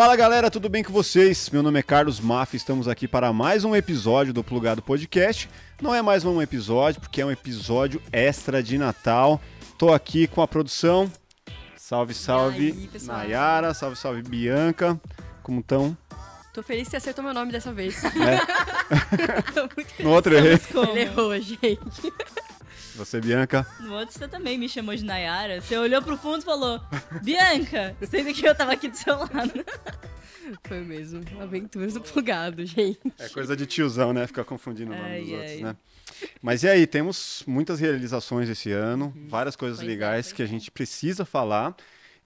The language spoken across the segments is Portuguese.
Fala galera, tudo bem com vocês? Meu nome é Carlos Maff, estamos aqui para mais um episódio do Plugado Podcast. Não é mais um episódio, porque é um episódio extra de Natal. Tô aqui com a produção. Salve, salve, aí? Nayara, salve, salve, Bianca. Como estão? Tô feliz que você acertou meu nome dessa vez. Muito No outro errei. Ele errou, gente. Você, Bianca. No outro você também me chamou de Nayara. Você olhou pro fundo e falou, Bianca, sendo que eu tava aqui do seu lado. Foi mesmo. Aventuras do plugado, gente. É coisa de tiozão, né? Ficar confundindo o nome Ai, dos outros, ai. né? Mas e aí, temos muitas realizações esse ano, Uhum. várias coisas Pois é, legais pois que a é. gente precisa falar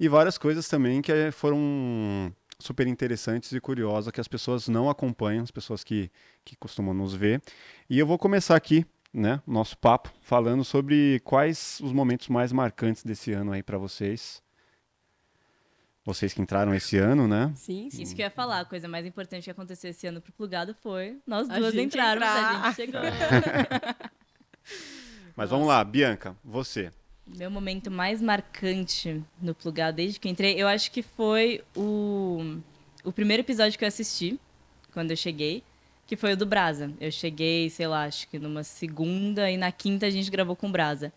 e várias coisas também que foram super interessantes e curiosas que as pessoas não acompanham, as pessoas que, que costumam nos ver. E eu vou começar aqui, né, nosso papo falando sobre quais os momentos mais marcantes desse ano aí para vocês. Vocês que entraram esse ano, né? Sim, sim. Isso que eu ia falar, a coisa mais importante que aconteceu esse ano pro plugado foi nós duas entrarmos, entrar. a gente chegou. Mas vamos lá, Bianca, você. Meu momento mais marcante no plugado desde que eu entrei, eu acho que foi o, o primeiro episódio que eu assisti, quando eu cheguei, que foi o do Brasa. Eu cheguei, sei lá, acho que numa segunda e na quinta a gente gravou com o Brasa.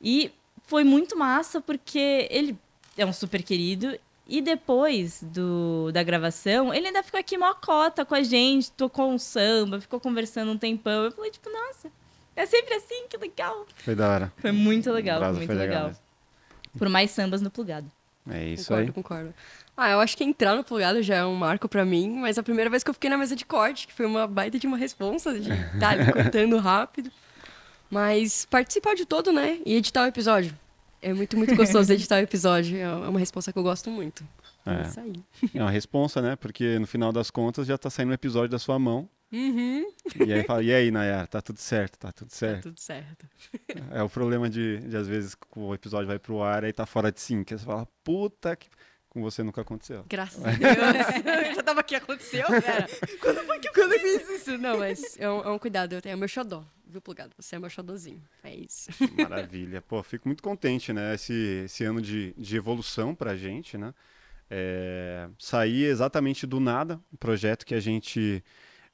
E foi muito massa porque ele é um super querido e depois do, da gravação, ele ainda ficou aqui mó cota com a gente, tocou um samba, ficou conversando um tempão. Eu falei, tipo, nossa, é sempre assim, que legal. Foi da hora. Foi muito legal, foi muito foi legal legal. Por mais sambas no plugado. É isso concordo, aí. concordo. Ah, eu acho que entrar no plugado já é um marco pra mim, mas a primeira vez que eu fiquei na mesa de corte, que foi uma baita de uma responsa de estar ali cortando rápido. Mas participar de todo, né? E editar o episódio. É muito, muito gostoso editar o episódio. É uma responsa que eu gosto muito. É, É. isso aí. É uma responsa, né? Porque no final das contas já tá saindo um episódio da sua mão. Uhum. E aí fala, e aí, Nayara, tá tudo certo, tá tudo Tá certo. tudo certo. É o problema de, de, às vezes, o episódio vai pro ar e tá fora de sync. Aí você fala, puta que. Com você nunca aconteceu. Graças a Deus. eu já tava aqui, aconteceu, cara. Quando foi que eu Quando eu fiz isso? Não, mas é um, é um cuidado. Eu tenho é o meu xodó, viu, plugado? Você é meu xodózinho. É isso. Maravilha. Pô, fico muito contente, né? Esse, esse ano de, de evolução pra gente, né? É, sair exatamente do nada, um projeto que a gente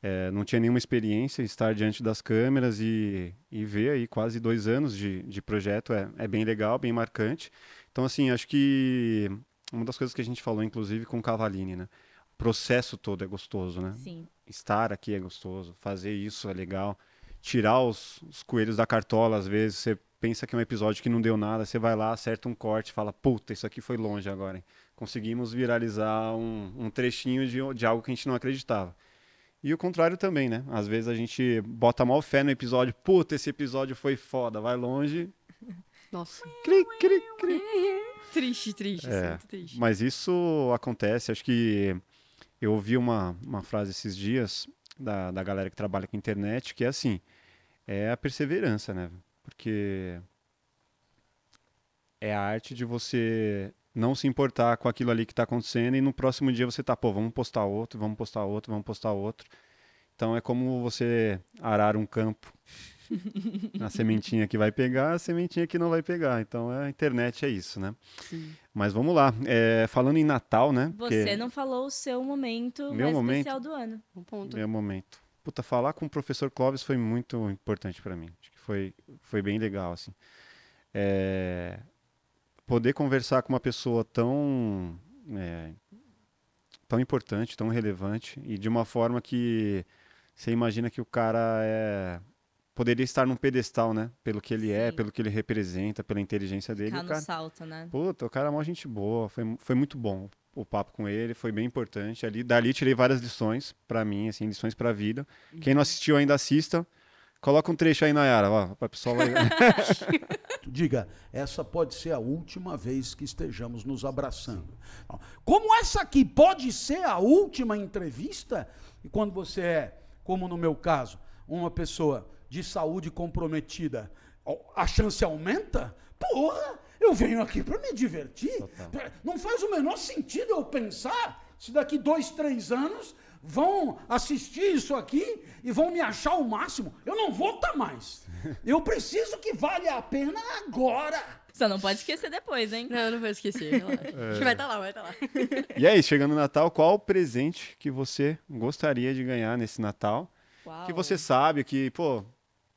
é, não tinha nenhuma experiência, estar diante das câmeras e, e ver aí quase dois anos de, de projeto é, é bem legal, bem marcante. Então, assim, acho que uma das coisas que a gente falou, inclusive, com o Cavalini, né? O processo todo é gostoso, né? Sim. estar aqui é gostoso, fazer isso é legal, tirar os, os coelhos da cartola, às vezes você pensa que é um episódio que não deu nada, você vai lá, acerta um corte fala, puta, isso aqui foi longe agora, hein? Conseguimos viralizar um, um trechinho de, de algo que a gente não acreditava. E o contrário também, né? Às vezes a gente bota mal fé no episódio, puta, esse episódio foi foda, vai longe, Nossa. cri, cri, cri. Triste, triste. É, triste. Mas isso acontece, acho que eu ouvi uma, uma frase esses dias da, da galera que trabalha com internet, que é assim, é a perseverança, né? Porque é a arte de você não se importar com aquilo ali que está acontecendo e no próximo dia você tá, pô, vamos postar outro, vamos postar outro, vamos postar outro. Então é como você arar um campo. A sementinha que vai pegar, a sementinha que não vai pegar. Então a internet é isso, né? Sim. Mas vamos lá. É, falando em Natal, né? Você não falou o seu momento Meu mais momento? especial do ano. Um ponto. Meu momento. Puta, falar com o professor Clóvis foi muito importante para mim. Acho que foi, foi bem legal, assim. É, poder conversar com uma pessoa tão, é, tão importante, tão relevante e de uma forma que você imagina que o cara é poderia estar num pedestal, né? Pelo que ele é, Sim. pelo que ele representa, pela inteligência dele. Ficar o no cara, salto, né? Puta, o cara é uma gente boa, foi, foi muito bom o papo com ele, foi bem importante. Ali, dali tirei várias lições pra mim, assim, lições pra vida. Quem não assistiu ainda assista. Coloca um trecho aí, Nayara, ó, pra pessoal vai... Diga, essa pode ser a última vez que estejamos nos abraçando. Como essa aqui pode ser a última entrevista, e quando você é, como no meu caso, uma pessoa de saúde comprometida, a chance aumenta? Porra, eu venho aqui para me divertir. Total. Não faz o menor sentido eu pensar se daqui dois, três anos vão assistir isso aqui e vão me achar o máximo. Eu não vou estar mais. Eu preciso que valha a pena agora. Só não pode esquecer depois, hein? Não, eu não vou esquecer. É. A gente vai estar lá, vai estar lá. E aí, chegando no Natal, qual o presente que você gostaria de ganhar nesse Natal? Uau. Que você sabe que, pô,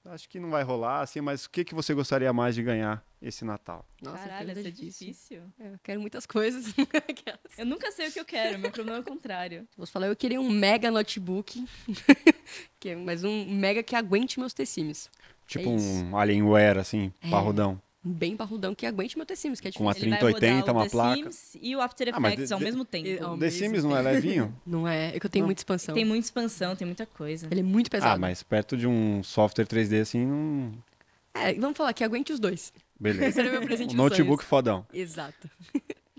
acho que não vai rolar assim, mas o que, que você gostaria mais de ganhar esse Natal? Nossa, Caralho, essa é difícil. difícil. É, Eu quero muitas coisas. Aquelas. Eu nunca sei o que eu quero, meu problema é o contrário. Vou falar, eu queria um mega notebook, que é- mas um mega que aguente meus tecimes. Tipo É um Alienware, assim, É. parrudão. Um bem parrudão que aguente meu tecimes, que é Com a difícil. Ele vai 3080, rodar o uma The placa. Sims e o After Ah, Effects de- ao de- mesmo tempo. ao The mesmo Sims não é levinho? Não é, é que eu tenho muita expansão. Tem muita expansão, tem muita coisa. Ele é muito pesado. ah, mas perto de um software 3D assim, não... É, vamos falar que aguente os dois. beleza. Esse era o meu presente Um notebook sonhos. fodão. Exato.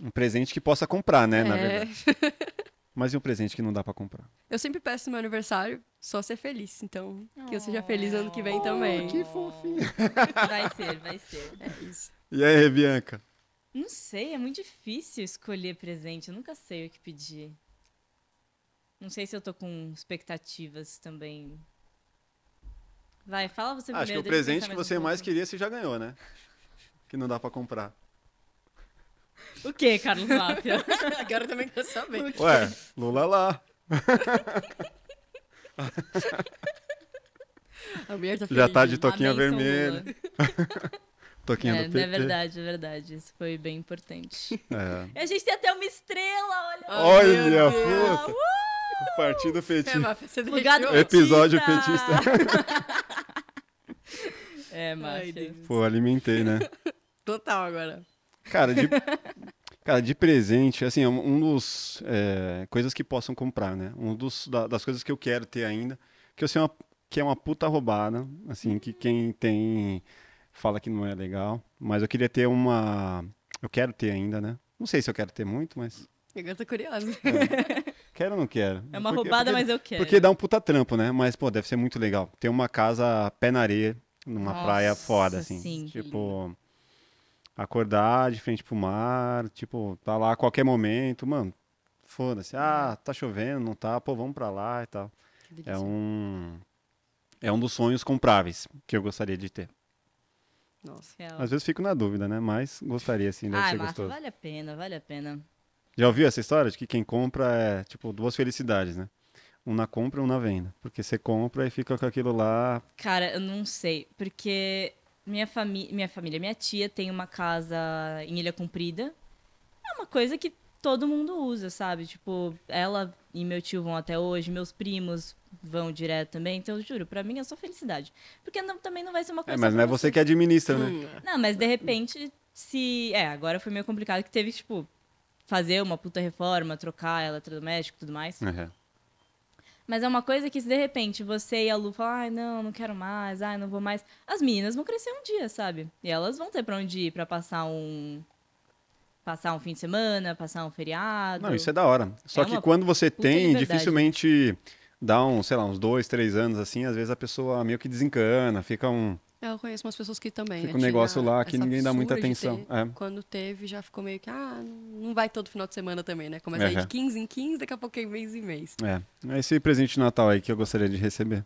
Um presente que possa comprar, né, na É. verdade. Mas e um presente que não dá pra comprar? Eu sempre peço no meu aniversário só ser feliz. Então, que eu seja feliz ano que vem também. Que fofinho. Vai ser, vai ser. É isso. E aí, Bianca? Não sei, é muito difícil escolher presente. Eu nunca sei o que pedir. Não sei se eu tô com expectativas também. Vai, fala você Acho que primeiro. o deixa eu presente que você um mais queria, você já ganhou, né? Que não dá pra comprar. O que, Carlos Máfia? Agora eu também quero saber. Ué, Lula lá. A mulher tá Já tá de toquinha benção, vermelha. Toquinha É, do PT. é verdade, é verdade. Isso foi bem importante. É. E a gente tem até uma estrela, olha. Ai, Olha, puta. O Partido É, Petista. Deixou? Episódio petista. É. Deus. Pô, alimentei, né? Total agora. Cara, de, cara, de presente, assim, um um dos. é, coisas que possam comprar, né? Um dos, da- das coisas que eu quero ter ainda, que eu sei uma, que é uma puta roubada, assim, que quem tem fala que não é legal. Mas eu queria ter uma. Eu quero ter ainda, né? Não sei se eu quero ter muito, mas. Agora tô curiosa. Quero ou não quero? É uma Porque- roubada, porque- mas eu quero. Porque dá um puta trampo, né? Mas, pô, deve ser muito legal. Ter uma casa pé na areia, numa Nossa, praia foda, assim. sim. Tipo, acordar de frente pro mar, tipo, tá lá a qualquer momento, mano. Foda-se. Ah, tá chovendo, não tá? Pô, vamos pra lá e tal. É um. É um dos sonhos compráveis que eu gostaria de ter. Nossa. Real. Às vezes fico na dúvida, né? Mas gostaria, sim, deve Ai, ser Marta, gostoso. vale a pena, vale a pena. Já ouviu essa história de que quem compra é, tipo, duas felicidades, né? Um na compra e um na venda. Porque você compra e fica com aquilo lá. Cara, eu não sei, porque minha, fami minha família, minha tia tem uma casa em Ilha Comprida. É uma coisa que todo mundo usa, sabe? Tipo, ela e meu tio vão até hoje, meus primos vão direto também. Então, eu juro, pra mim é só felicidade. Porque não- também não vai ser uma É, coisa mas só não é você que administra, né? Hum, Não, mas de repente, se. É, agora foi meio complicado que teve que, tipo, fazer uma puta reforma, trocar eletrodoméstico e tudo mais. É. Mas é uma coisa que se de repente você e a Lu falam, ai, não, não quero mais, ai, não vou mais. As meninas vão crescer um dia, sabe? E elas vão ter pra onde ir pra passar um. Passar um fim de semana, passar um feriado. Não, isso é da hora. Só É que quando você tem, dificilmente dá um, sei lá, uns dois, três anos assim, às vezes a pessoa meio que desencana, fica um. É, Eu conheço umas pessoas que também. Fica né, um negócio lá que ninguém dá muita atenção. ter. É. Quando teve, já ficou meio que, ah, não vai todo final de semana também, né? Começa a ir Aham. de 15 em 15, daqui a pouco é mês em mês. É. É esse presente de Natal aí que eu gostaria de receber.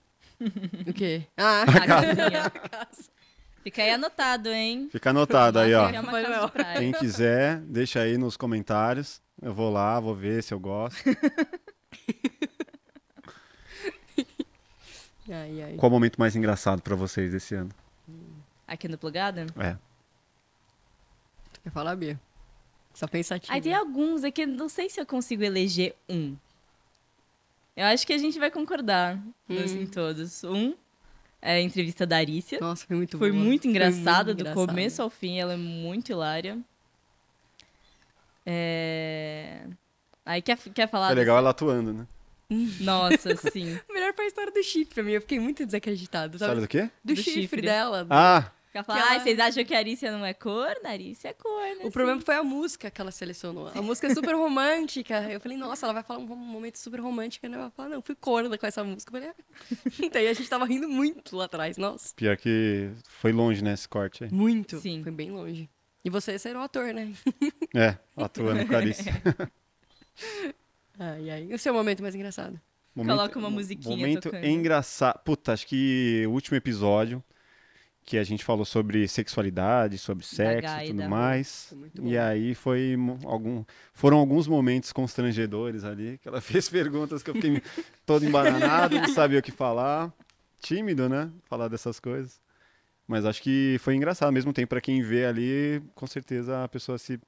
O quê? Ah, A casinha. Fica aí anotado, hein? Fica anotado aí, ó. Casa. Quem quiser, deixa aí nos comentários. Eu vou lá, vou ver se eu gosto. ai, ai. Qual o momento mais engraçado pra vocês esse ano? Aqui no Plugado? É. Tu quer falar, Bia? Só pensativa. Aí tem alguns, é que eu não sei se eu consigo eleger um. Eu acho que a gente vai concordar Hum. em todos. Um é a entrevista da Arícia. Nossa, foi muito Foi boa. muito engraçada, do engraçada. começo ao fim, ela é muito hilária. É... Aí quer, quer falar É legal dessa- ela atuando, né? Nossa, sim. Melhor pra história do chifre, pra mim. Eu fiquei muito desacreditada. Sabe Sabe? do quê? Do, Do chifre, chifre. dela. Ah! Ela- "Ai, vocês acham que a Arícia não é corna? A Arícia é corna. O problema foi a música que ela selecionou. A música é super romântica. Eu falei, nossa, ela vai falar um momento super romântico, né? Ela vai falar, não, fui corna com essa música. Eu falei, ah. Então, e a gente tava rindo muito lá atrás, nossa. Pior que foi longe, né, esse corte aí. Muito. Sim. Foi bem longe. E você ser o ator, né? É, atuando com a Alice. Ai, ai. E o seu momento mais engraçado? Coloca uma musiquinha Momento tocando. engraçado. Puta, acho que o último episódio que a gente falou sobre sexualidade, sobre sexo e tudo mais. E aí foi algum, foram alguns momentos constrangedores ali, que ela fez perguntas que eu fiquei todo embananado, não sabia o que falar. Tímido, né? Falar dessas coisas. Mas acho que foi engraçado, ao mesmo tempo, para quem vê ali, com certeza a pessoa se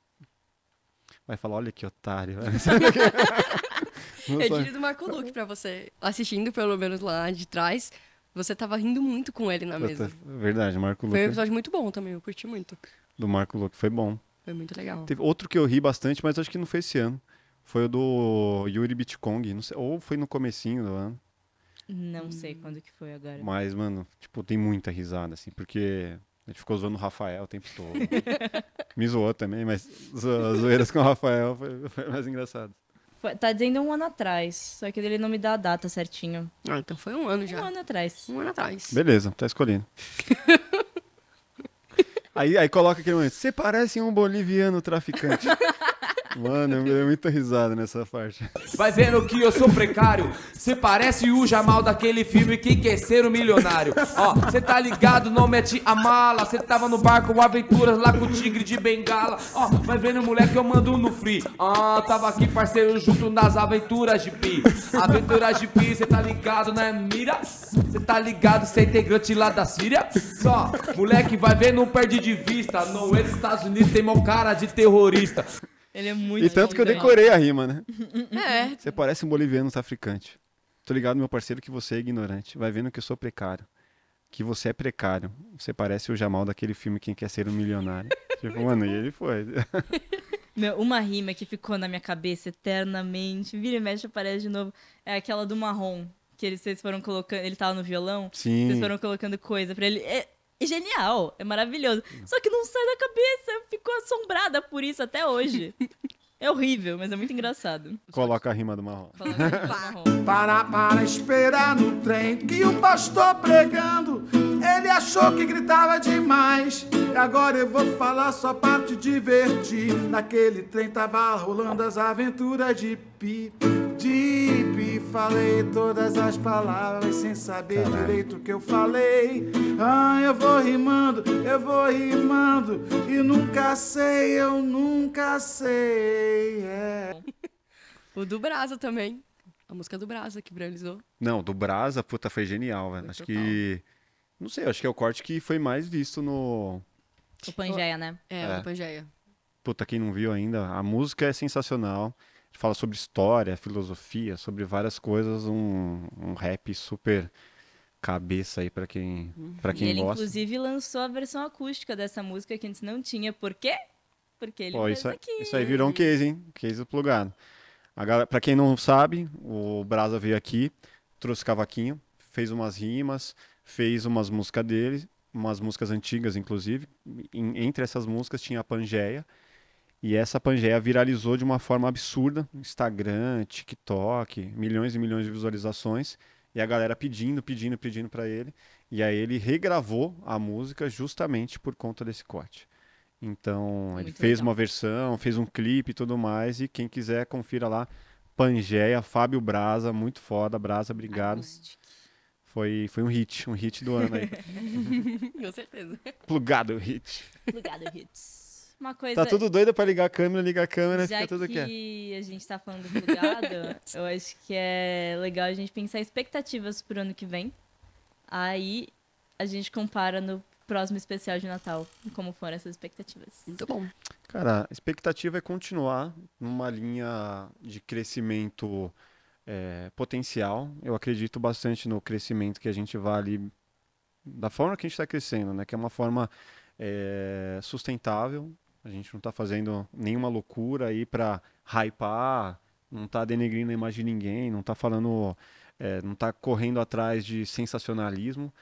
vai falar, olha que otário. Eu diria do Marco Luque pra você. Assistindo, pelo menos lá de trás, você tava rindo muito com ele na mesa. Verdade, Marco Foi um Luque. episódio muito bom também, eu curti muito. Do Marco Luque foi bom. Foi muito legal. Teve outro que eu ri bastante, mas acho que não foi esse ano. Foi o do Yuri Bitcong, não sei, ou foi no comecinho do ano. Não sei quando que foi agora. Mas, mano, tipo, tem muita risada, assim, porque a gente ficou zoando o Rafael o tempo todo. Me zoou também, mas as zoeiras com o Rafael foi, foi mais engraçado. Foi- tá dizendo um ano atrás, só que ele não me dá a data certinho. Ah, então foi um ano Um já. ano atrás. Um ano atrás. Beleza, tá escolhendo. aí, aí coloca aquele momento, você parece um boliviano traficante. Mano, eu me dei muita risada nessa parte. Vai vendo que eu sou precário. Cê parece o Jamal daquele filme Quem Quer Ser o Milionário. Ó, cê tá ligado, não mete a mala. Cê tava no barco aventuras lá com o tigre de bengala. Ó, vai vendo moleque, eu mando no free. Ah, tava aqui parceiro junto nas aventuras de pi. Aventuras de pi, cê tá ligado, né, mira? Cê tá ligado, cê é integrante lá da Síria? Só, moleque, vai ver, não perde de vista. No dos Estados Unidos tem mó cara de terrorista. Ele é muito E tanto que eu decorei a rima, né? É, Você parece um boliviano traficante. Tô ligado, meu parceiro, que você é ignorante. Vai vendo que eu sou precário. Que você é precário. Você parece o Jamal daquele filme Quem Quer Ser um Milionário. tipo, mano, e ele foi. Meu, uma rima que ficou na minha cabeça eternamente, vira e mexe aparece de novo, é aquela do marrom. Que eles, vocês foram colocando. Ele tava no violão, Sim. vocês foram colocando coisa pra ele. É, é genial, é maravilhoso. Só que não sai da cabeça, eu fico assombrada por isso até hoje. É horrível, mas é muito engraçado. Coloca a rima do marrom. Para para esperar no trem que o pastor pregando. Ele achou que gritava demais. E agora eu vou falar só para te divertir. Naquele trem tava rolando as aventuras de Pi. De falei todas as palavras sem saber direito o que eu falei. Ah, eu vou rimando, eu vou rimando. E nunca sei, eu nunca sei. É. o do Brasa também. A música do Brasa que viralizou. Não, do Brasa, puta, foi genial, velho. Foi Acho total. que. Não sei, acho que é o corte que foi mais visto no. O Pangeia, né? É, É. o Pangeia. Puta, quem não viu ainda, a música é sensacional. Gente fala sobre história, filosofia, sobre várias coisas. Um, um rap super cabeça aí pra quem, pra E quem ele, gosta. inclusive, lançou a versão acústica dessa música que antes não tinha. Por quê? Porque ele Pô, isso, aí- aqui. isso aí virou um case, hein? Case plugado. A galera, pra quem não sabe, o Brasa veio aqui, trouxe cavaquinho, fez umas rimas, fez umas músicas dele, umas músicas antigas, inclusive. Em- entre essas músicas tinha a Pangeia. E essa Pangeia viralizou de uma forma absurda. Instagram, TikTok, milhões e milhões de visualizações. E a galera pedindo, pedindo, pedindo pra ele. E aí ele regravou a música justamente por conta desse corte. Então, ele Muito fez legal. uma versão, fez um clipe e tudo mais. E quem quiser, confira lá. Pangeia, Fábio Brasa, muito foda. Brasa, obrigado. Acústica. Foi, foi um hit, um hit do ano aí. Com certeza. Plugado hit. Plugado Hits. Uma coisa. Tá tudo doido pra ligar a câmera, ligar a câmera, Já fica tudo que quieto. a gente tá falando do plugado, eu acho que é legal a gente pensar expectativas pro ano que vem. Aí a gente compara no próximo especial de Natal como foram essas expectativas. Muito bom. Cara, a expectativa é continuar numa linha de crescimento é, potencial. Eu acredito bastante no crescimento que a gente vai ali, da forma que a gente está crescendo, né? Que é uma forma é, sustentável. A gente não está fazendo nenhuma loucura aí para hypar, não está denegrindo a imagem de ninguém, não está falando, é, não está correndo atrás de sensacionalismo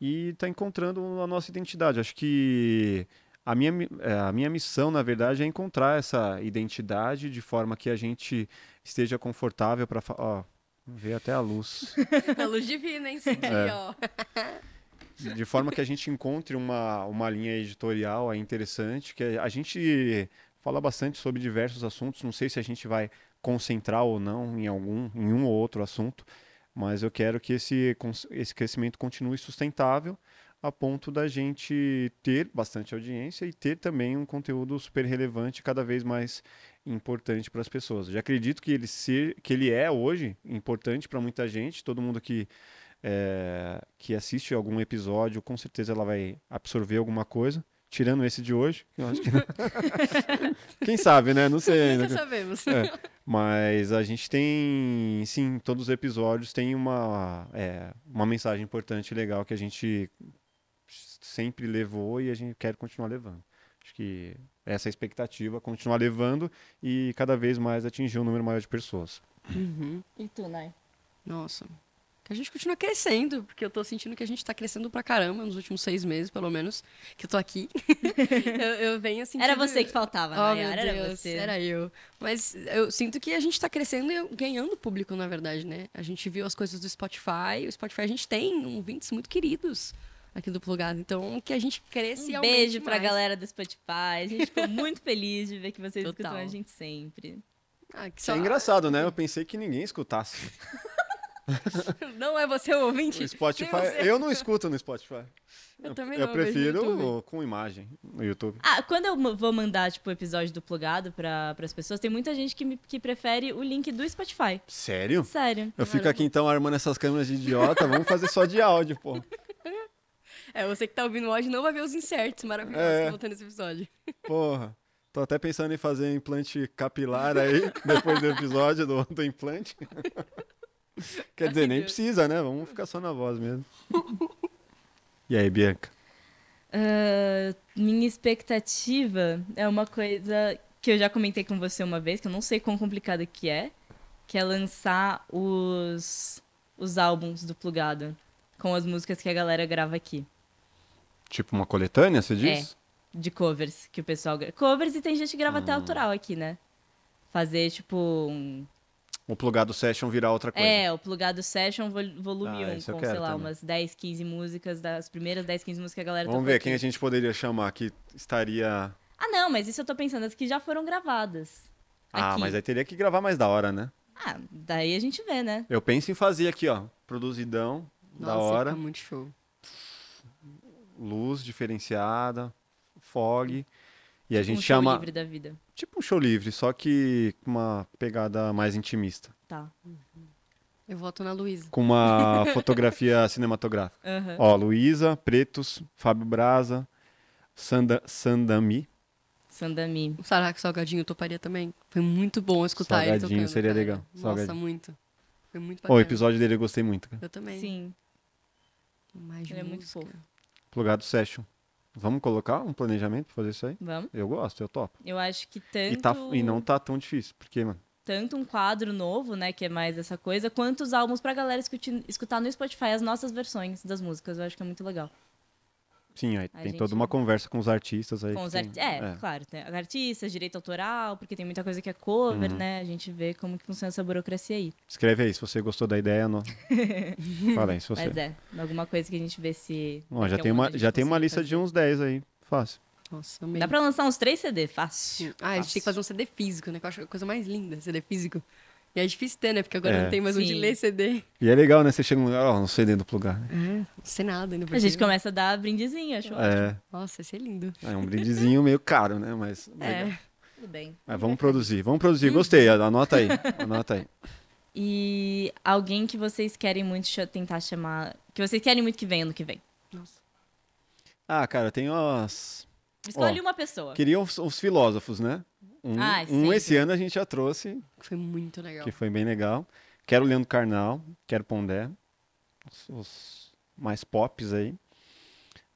e está encontrando a nossa identidade. Acho que a minha, mi- é, a minha missão, na verdade, é encontrar essa identidade de forma que a gente esteja confortável para. Ó, veio até a luz. A luz divina, hein? Senti, É. ó. de forma que a gente encontre uma, uma linha editorial interessante, que a gente fala bastante sobre diversos assuntos, não sei se a gente vai concentrar ou não em algum, em um ou outro assunto, mas eu quero que esse, esse crescimento continue sustentável, a ponto da gente ter bastante audiência e ter também um conteúdo super relevante, cada vez mais importante para as pessoas. Eu já acredito que ele, ser, que ele é hoje importante para muita gente, todo mundo que, é, que assiste algum episódio, com certeza ela vai absorver alguma coisa. Tirando esse de hoje, eu acho que. Quem sabe, né? Não sei ainda. Nunca sabemos. É, mas a gente tem, sim, todos os episódios tem uma, é, uma mensagem importante e legal que a gente sempre levou e a gente quer continuar levando. Acho que essa é a expectativa, continuar levando e cada vez mais atingir um número maior de pessoas. Uhum. E tu, Nai? Nossa. Que a gente continua crescendo, porque eu tô sentindo que a gente tá crescendo pra caramba nos últimos seis meses, pelo menos, que eu tô aqui. eu, eu venho sentindo... Era você que faltava, Oh, meu Nayara, era Deus, você. era eu. Mas eu sinto que a gente tá crescendo e ganhando público, na verdade, né? A gente viu as coisas do Spotify. O Spotify a gente tem ouvintes muito queridos aqui do Plugado. Então, que a gente cresça e Um aumente beijo pra mais. galera do Spotify. A gente ficou muito feliz de ver que vocês Total. escutam a gente sempre. Ah, que é só- engraçado, né? Eu pensei que ninguém escutasse. Não é você o ouvinte? O Spotify, você. eu não escuto no Spotify. Eu também Eu não, vejo no prefiro com imagem no YouTube. Ah, quando eu vou mandar, tipo, o episódio do Plugado para as pessoas, tem muita gente que, me- que prefere o link do Spotify. Sério? Sério. Eu fico aqui então armando essas câmeras de idiota, vamos fazer só de áudio, pô. É, você que tá ouvindo o áudio não vai ver os inserts maravilhosos É. que eu vou ter nesse episódio. Porra. Tô até pensando em fazer implante capilar aí, depois do episódio do, do implante. Quer dizer, nem precisa, né? Vamos ficar só na voz mesmo. E aí, Bianca? Ah, minha expectativa é uma coisa que eu já comentei com você uma vez, que eu não sei quão complicada que é, que é lançar os, os álbuns do Plugado com as músicas que a galera grava aqui. Tipo uma coletânea, você diz? de covers que o pessoal covers e tem gente que grava até Hum. autoral aqui, né? Fazer tipo um O plugado session virar outra coisa. é, o plugado session vol volume Ah, 1 isso eu com, sei lá, também. umas 10, 15 músicas das primeiras 10, 15 músicas que a galera Vamos ver quem a aqui. gente poderia chamar que estaria. Ah, não, mas isso eu tô pensando as que já foram gravadas. Ah, aqui. mas aí teria que gravar mais da hora, né? Ah, daí a gente vê, né? Eu penso em fazer aqui, ó. Produzidão, da Nossa, hora. fica muito show. Luz diferenciada, fog. E a gente um show chama. livre da vida. Tipo um show livre, só que com uma pegada mais intimista. Tá. Eu voto na Luísa. Com uma fotografia cinematográfica. Aham. Ó, Luísa, Pretos, Fábio Braza, Sanda, Sandami. Sandami. Será que Salgadinho toparia também? Foi muito bom escutar ele Salgadinho tocando, seria cara. legal, Nossa, Salgadinho. muito. Foi muito bacana. o episódio dele eu gostei muito. cara. Eu também. Sim. Mais de Ele é muito música. fofo. Plugado Session. Vamos colocar um planejamento pra fazer isso aí? Vamos? Eu gosto, eu topo. Eu acho que E, tanto tá, e não tá tão difícil, porque, mano, tanto um quadro novo, né, que é mais essa coisa, quanto os álbuns pra galera escutar no Spotify as nossas versões das músicas. Eu acho que é muito legal. Sim, aí A tem gente- toda uma conversa com os artistas aí. Com os tem- arti- é, claro, tem artistas, direito autoral, porque tem muita coisa que é cover, Uhum. né? A gente vê como que funciona essa burocracia aí. Escreve aí, se você gostou da ideia, não. Fala aí, se você. Mas é, alguma coisa que a gente vê se. Daqui já tem um uma, já tem uma lista fazer. de uns 10 aí. Fácil. Nossa, amei. Dá pra lançar uns três CD, fácil. Ah, a gente tem que fazer um CD físico, né? Que eu acho a coisa mais linda, CD físico. E é difícil ter, né? Porque agora É. não tem mais onde ler CD. E é legal, né? Você chega no lugar, ó, no CD do plugar. né? Não sei nada ainda. A gente começa a dar brindezinho, acho ótimo. É, Nossa, esse é lindo. é um brindezinho meio caro, né? Mas, legal. É. Tudo bem. Mas vamos produzir, vamos produzir. Gostei, anota aí. Anota aí. E alguém que vocês querem muito tentar chamar. Que vocês querem muito que venha ano que vem. Nossa. Ah, cara, tem umas. Escolhe Ó, uma pessoa. Queriam os, os filósofos, né? Um, Ah, um esse ano a gente já trouxe, Foi muito legal. que foi bem legal. Quero o Leandro Carnal, quero Pondé. Os, os mais pops aí.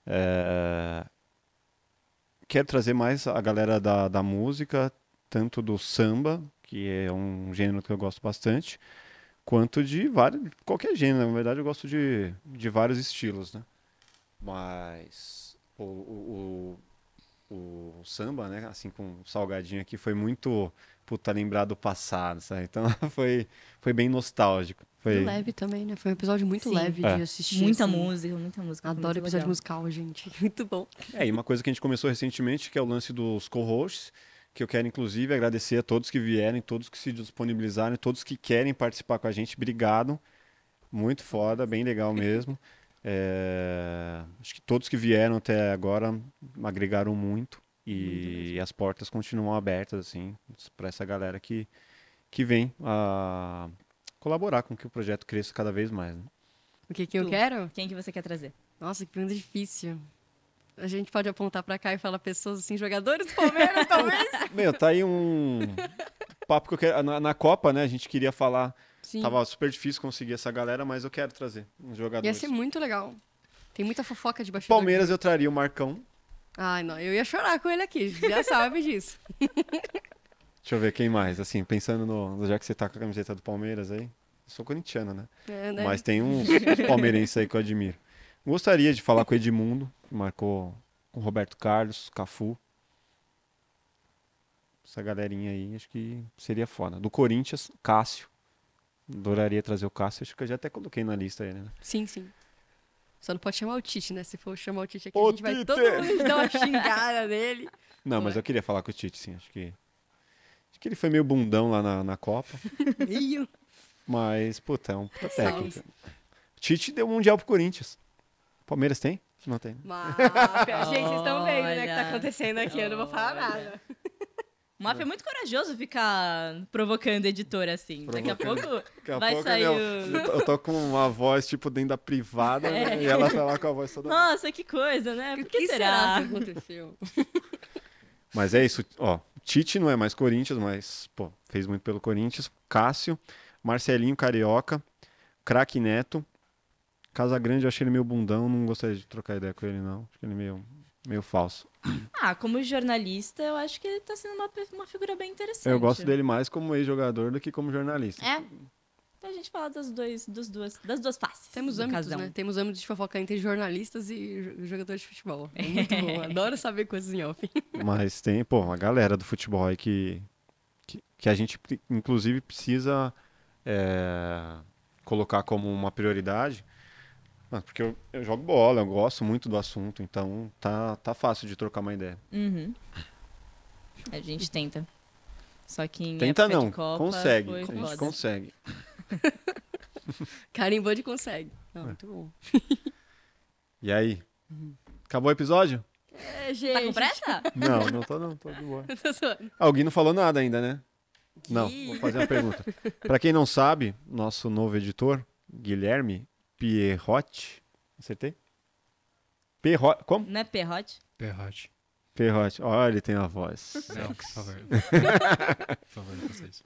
É, Quero trazer mais a galera da, da música, tanto do samba, que é um gênero que eu gosto bastante, quanto de vários, qualquer gênero. Na verdade, eu gosto de, de vários estilos, né? Mas o, o, o, samba, né? Assim, com o salgadinho aqui, foi muito puta lembrar do passado, sabe? Então foi, foi bem nostálgico. Foi... Leve também, né? Foi um episódio muito Sim. leve É. de assistir. Muita assim. música, muita música. Adoro muito episódio legal. musical, gente. Muito bom. É, e uma coisa que a gente começou recentemente, que é o lance dos co-hosts, que eu quero inclusive agradecer a todos que vieram, todos que se disponibilizaram, todos que querem participar com a gente. Obrigado. Muito foda, bem legal mesmo. É, acho que todos que vieram até agora agregaram muito e as portas continuam abertas assim para essa galera que que vem a colaborar com que o projeto cresça cada vez mais. né? O que, que eu Tu. quero? Quem que você quer trazer? Nossa, que pergunta difícil. A gente pode apontar pra cá e falar pessoas assim, jogadores do Palmeiras, talvez? Meu, tá aí um papo que eu quero na, na Copa, né? A gente queria falar, Sim. tava super difícil conseguir essa galera, mas eu quero trazer uns Ia jogadores. ser muito legal. Tem muita fofoca de bastidor. Palmeiras eu traria o Marcão. Ai, não, eu ia chorar com ele aqui, já sabe disso. Deixa eu ver quem mais, assim, pensando no, já que você tá com a camiseta do Palmeiras aí. Eu sou corintiano, né? É, né? Mas tem uns palmeirenses aí que eu admiro. Gostaria de falar com o Edmundo, que marcou com o Roberto Carlos, Cafu. Essa galerinha aí, acho que seria foda. Do Corinthians, Cássio. Adoraria trazer o Cássio, acho que eu já até coloquei na lista ele, né? Sim, sim. Só não pode chamar o Tite, né? Se for chamar o Tite aqui, Ô, a gente vai Tite! todo mundo dar uma xingada nele. Não, mas Ué. eu queria falar com o Tite, sim. Acho que. Acho que ele foi meio bundão lá na, na Copa. Meio. Mas, puta, é um puta Salve. técnico. Tite deu Mundial pro Corinthians. Palmeiras tem? Não tem. Mas, gente, vocês estão vendo né, o que tá acontecendo aqui, eu não vou falar nada. O Mafia é muito corajoso ficar provocando editor assim. Daqui a pouco Daqui a vai pouco, sair meu, o... eu tô- com uma voz, tipo, dentro da privada, né? E ela tá lá com a voz toda. Nossa, que coisa, né? Por O que, que será? será que aconteceu? Mas é isso, ó. Tite não é mais Corinthians, mas, pô, fez muito pelo Corinthians. Cássio, Marcelinho Carioca, Craque Neto. Casagrande, eu achei ele meio bundão, não gostaria de trocar ideia com ele, não. Acho que ele é meio, meio falso. Ah, como jornalista, eu acho que ele tá sendo uma, uma figura bem interessante. Eu gosto dele mais como ex-jogador do que como jornalista. É. Então a gente fala das, dois, dos duas, das duas faces. Temos âmbitos, casal. né? Temos âmbitos de fofoca entre jornalistas e jo- jogadores de futebol. É muito bom. Adoro saber coisas em off. Mas tem, pô, uma galera do futebol aí que, que, que a gente, inclusive, precisa é, colocar como uma prioridade. Mas porque eu, eu jogo bola, eu gosto muito do assunto, então tá, tá fácil de trocar uma ideia. Uhum. A gente tenta. Só que em Tenta época não, de Copa consegue. foi A gente consegue. Carimbou de consegue. Não, muito bom. E aí? Acabou o episódio? É, gente. Tá com pressa? Não, não tô não, tô de boa. Tô zoando. Alguém não falou nada ainda, né? Não, vou fazer uma pergunta. Pra quem não sabe, nosso novo editor, Guilherme Pierrotti, acertei? Pierrotti, como? Não é perrote? Perrote. Pierrotti, olha, ele tem a voz. Não, por favor. por favor, não faça isso.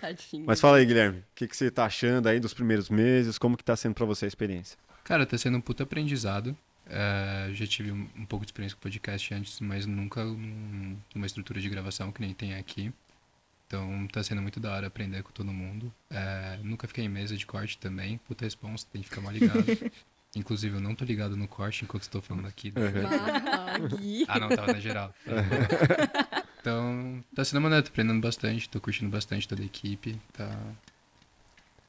Tadinho. Mas fala aí, Guilherme, o que, que você tá achando aí dos primeiros meses? Como que tá sendo pra você a experiência? Cara, tá sendo um puta aprendizado. Eu já tive um, um pouco de experiência com podcast antes, mas nunca num- numa estrutura de gravação que nem tem aqui. Então tá sendo muito da hora aprender com todo mundo. É, nunca fiquei em mesa de corte também. Puta responsa, tem que ficar mal ligado. Inclusive, eu não tô ligado no corte enquanto estou falando aqui. Ah. Ah, não, tava na geral. Então, tá sendo maneiro, tô aprendendo bastante, tô curtindo bastante toda a equipe, tá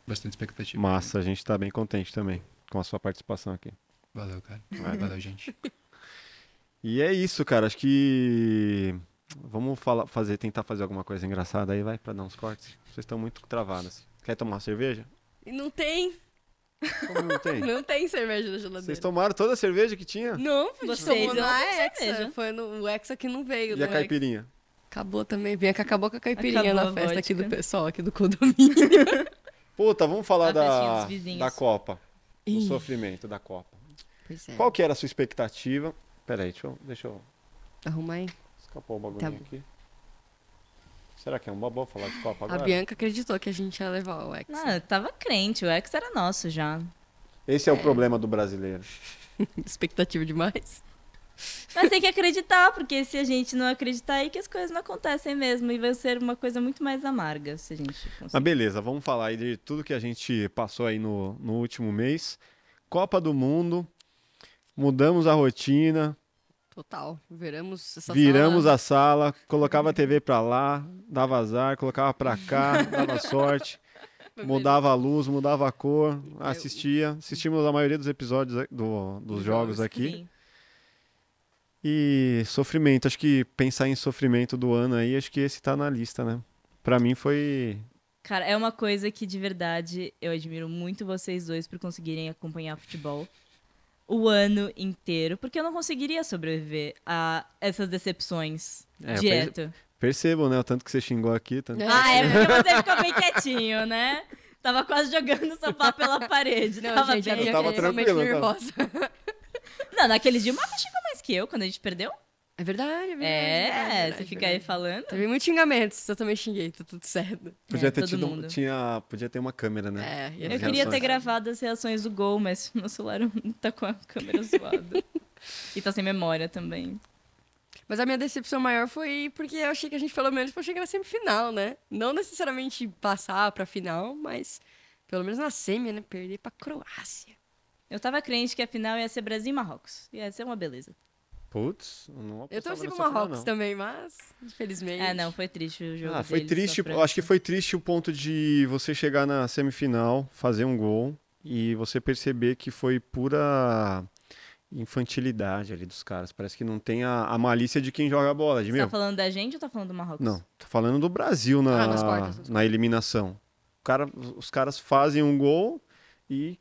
bastante expectativa. Massa, a gente tá bem contente também com a sua participação aqui. Valeu, cara. Valeu, gente. E é isso, cara. Acho que vamos falar, fazer, tentar fazer alguma coisa engraçada aí, vai, pra dar uns cortes. Vocês estão muito travados. Quer tomar uma cerveja? E não tem. Como não tem? Não tem cerveja na geladeira. Vocês tomaram toda a cerveja que tinha? Não, a gente Vocês tomou não na Hexa. cerveja. Foi no o Hexa que não veio. E a Hexa. caipirinha? Acabou também. Bianca acabou com a caipirinha Acabou na a festa aqui do pessoal, aqui do condomínio. Puta, vamos falar da, da Copa. O sofrimento da Copa. Pois é. Qual que era a sua expectativa? Peraí, deixa eu, deixa eu Arruma aí. Escapar o bagulho Tá aqui. Será que é uma boa falar de Copa A agora? Bianca acreditou que a gente ia levar o Hexa. Não, eu tava crente, o ex era nosso já. Esse é o problema do brasileiro. Expectativa demais. Mas tem que acreditar, porque se a gente não acreditar aí que as coisas não acontecem mesmo. E vai ser uma coisa muito mais amarga se a gente Mas conseguir. beleza, vamos falar aí de tudo que a gente passou aí no, no último mês. Copa do Mundo, mudamos a rotina, Total. Viramos essa viramos sala. a sala, colocava a TV pra lá, dava azar, colocava pra cá, dava sorte, mudava a luz, mudava a cor, assistia. Assistimos a maioria dos episódios do- dos Dos jogos jogos, aqui. Sim. E sofrimento, acho que pensar em sofrimento do ano aí, acho que esse tá na lista, né? Pra mim foi. Cara, é uma coisa que de verdade eu admiro muito vocês dois por conseguirem acompanhar futebol. O ano inteiro, porque eu não conseguiria sobreviver a essas decepções É, direto. Percebam, né? O tanto que você xingou aqui. Tanto... Ah, é porque você ficou bem quietinho, né? Tava quase jogando o sofá pela parede. Não, tava gente, bem... eu tava tranquilo, eu tava- nervosa. Não, naquele dia o Marco xingou mais que eu, quando a gente perdeu. É verdade, é verdade. É, verdade, você fica verdade. aí falando. Teve muitos xingamentos, eu também xinguei, tá tudo certo. Podia É, ter todo tido. um- mundo. Tinha, podia ter uma câmera, né? É, Eu As queria ter reações. gravado as reações do gol, mas meu celular tá com a câmera zoada. e tá sem memória também. Mas a minha decepção maior foi porque eu achei que a gente pelo menos fosse chegar na semifinal, né? Não necessariamente passar pra final, mas pelo menos na semi, né? Perder pra Croácia. Eu tava crente que a final ia ser Brasil e Marrocos. Ia ser uma beleza. Putz, eu não Eu torci pro final, Marrocos não. também, mas infelizmente. É, não, foi triste o jogo. Ah, foi deles com a triste. Acho que foi triste o ponto de você chegar na semifinal, fazer um gol e você perceber que foi pura infantilidade ali dos caras. Parece que não tem a, a malícia de quem joga bola. De, Você meu, tá falando da gente ou tá falando do Marrocos? Não, tô falando do Brasil na, Ah, nas quartas, nas na eliminação. O cara, os caras fazem um gol e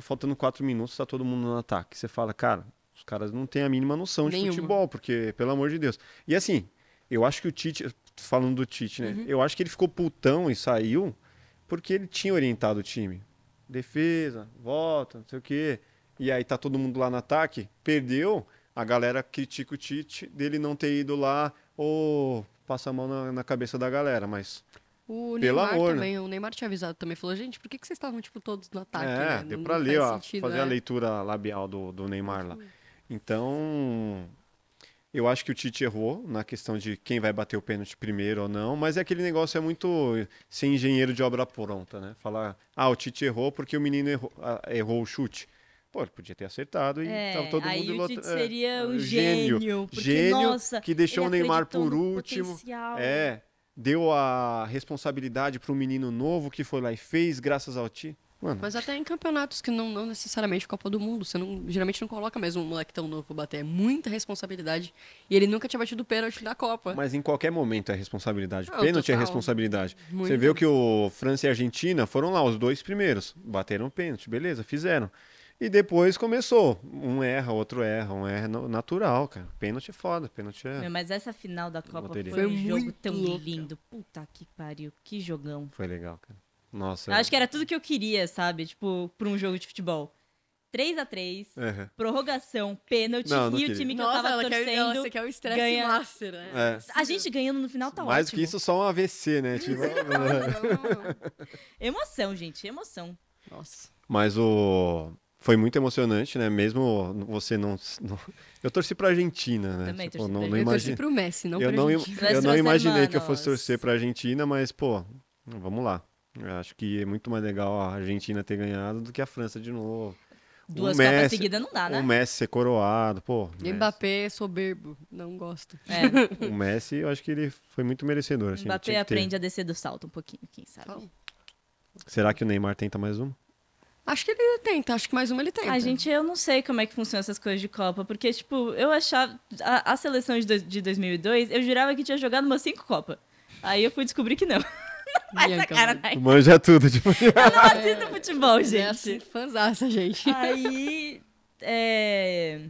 faltando quatro minutos tá todo mundo no ataque. Você fala, cara, os caras não têm a mínima noção de Nenhuma. futebol, porque, pelo amor de Deus. E assim, eu acho que o Tite, falando do Tite, né? Uhum. Eu acho que ele ficou putão e saiu porque ele tinha orientado o time. Defesa, volta, não sei o quê. E aí tá todo mundo lá no ataque, perdeu, a galera critica o Tite dele não ter ido lá ou passa a mão na, na cabeça da galera, mas O Pelo Neymar amor, né? também, o Neymar tinha avisado também, falou, gente, por que, que vocês estavam, tipo, todos no ataque, é, né? deu pra ler, ó, sentido, fazer é. a leitura labial do, do Neymar lá. Então, eu acho que o Tite errou na questão de quem vai bater o pênalti primeiro ou não, mas é aquele negócio é muito ser engenheiro de obra pronta, né? Falar, ah, o Tite errou porque o menino errou, errou o chute. Pô, ele podia ter acertado e É, tava todo aí mundo o lota- Tite é, seria um gênio. gênio. Porque, Gênio nossa, que deixou o Neymar por último. potencial. É, deu a responsabilidade para um menino novo que foi lá e fez, graças ao Tite. Mano, Mas até em campeonatos que não, não necessariamente Copa do Mundo, você não, geralmente não coloca mais um moleque tão novo pra bater. É muita responsabilidade. E ele nunca tinha batido pênalti na Copa. Mas em qualquer momento é responsabilidade. Não, Pênalti é responsabilidade. Você Muito. viu que o França e a Argentina foram lá, os dois primeiros. Bateram pênalti, beleza, fizeram. E depois começou. Um erra, outro erra, um erra no- natural, cara. Pênalti é foda, pênalti é. Meu, mas essa final da Copa Loteria. foi, Foi um jogo tão louca. lindo. Puta que pariu, que jogão. Foi legal, cara. Nossa. Eu acho que era tudo que eu queria, sabe? Tipo, pra um jogo de futebol. 3 a 3 É. prorrogação, pênalti Não, não e queria. o time que Nossa, eu tava ela quer, torcendo. você quer o estresse ganha- master, né? É. A gente ganhando no final tá Mais do ótimo. que isso, só um AVC, né? Tipo, Emoção, gente, emoção. Nossa. Mas o. Foi muito emocionante, né? Mesmo você não. não- Eu torci pra Argentina, né? Também Tipo, torci não, pra não Eu torci imagine- pro Messi, não eu pra não. Mas eu não imaginei que eu fosse torcer pra Argentina, mas, pô, vamos lá. Eu acho que é muito mais legal a Argentina ter ganhado do que a França de novo. Duas o Copas Messi, seguidas não dá, né? O Messi ser coroado, pô. Messi- Mbappé é soberbo, não gosto. É, O Messi, eu acho que ele foi muito merecedor. Assim, Mbappé tinha que ter. aprende a descer do salto um pouquinho, quem sabe. Então, Será que o Neymar tenta mais um? Acho que ele tenta, acho que mais uma ele tenta. A gente, eu não sei como é que funcionam essas coisas de Copa, porque, tipo, eu achava. A, a seleção de, de 2002, eu jurava que tinha jogado umas cinco Copas. Aí eu fui descobrir que não. Bianca, sacanagem. Manja tudo, tipo. Eu não assisto futebol, É gente. assim, fãzaça, gente. Aí. É...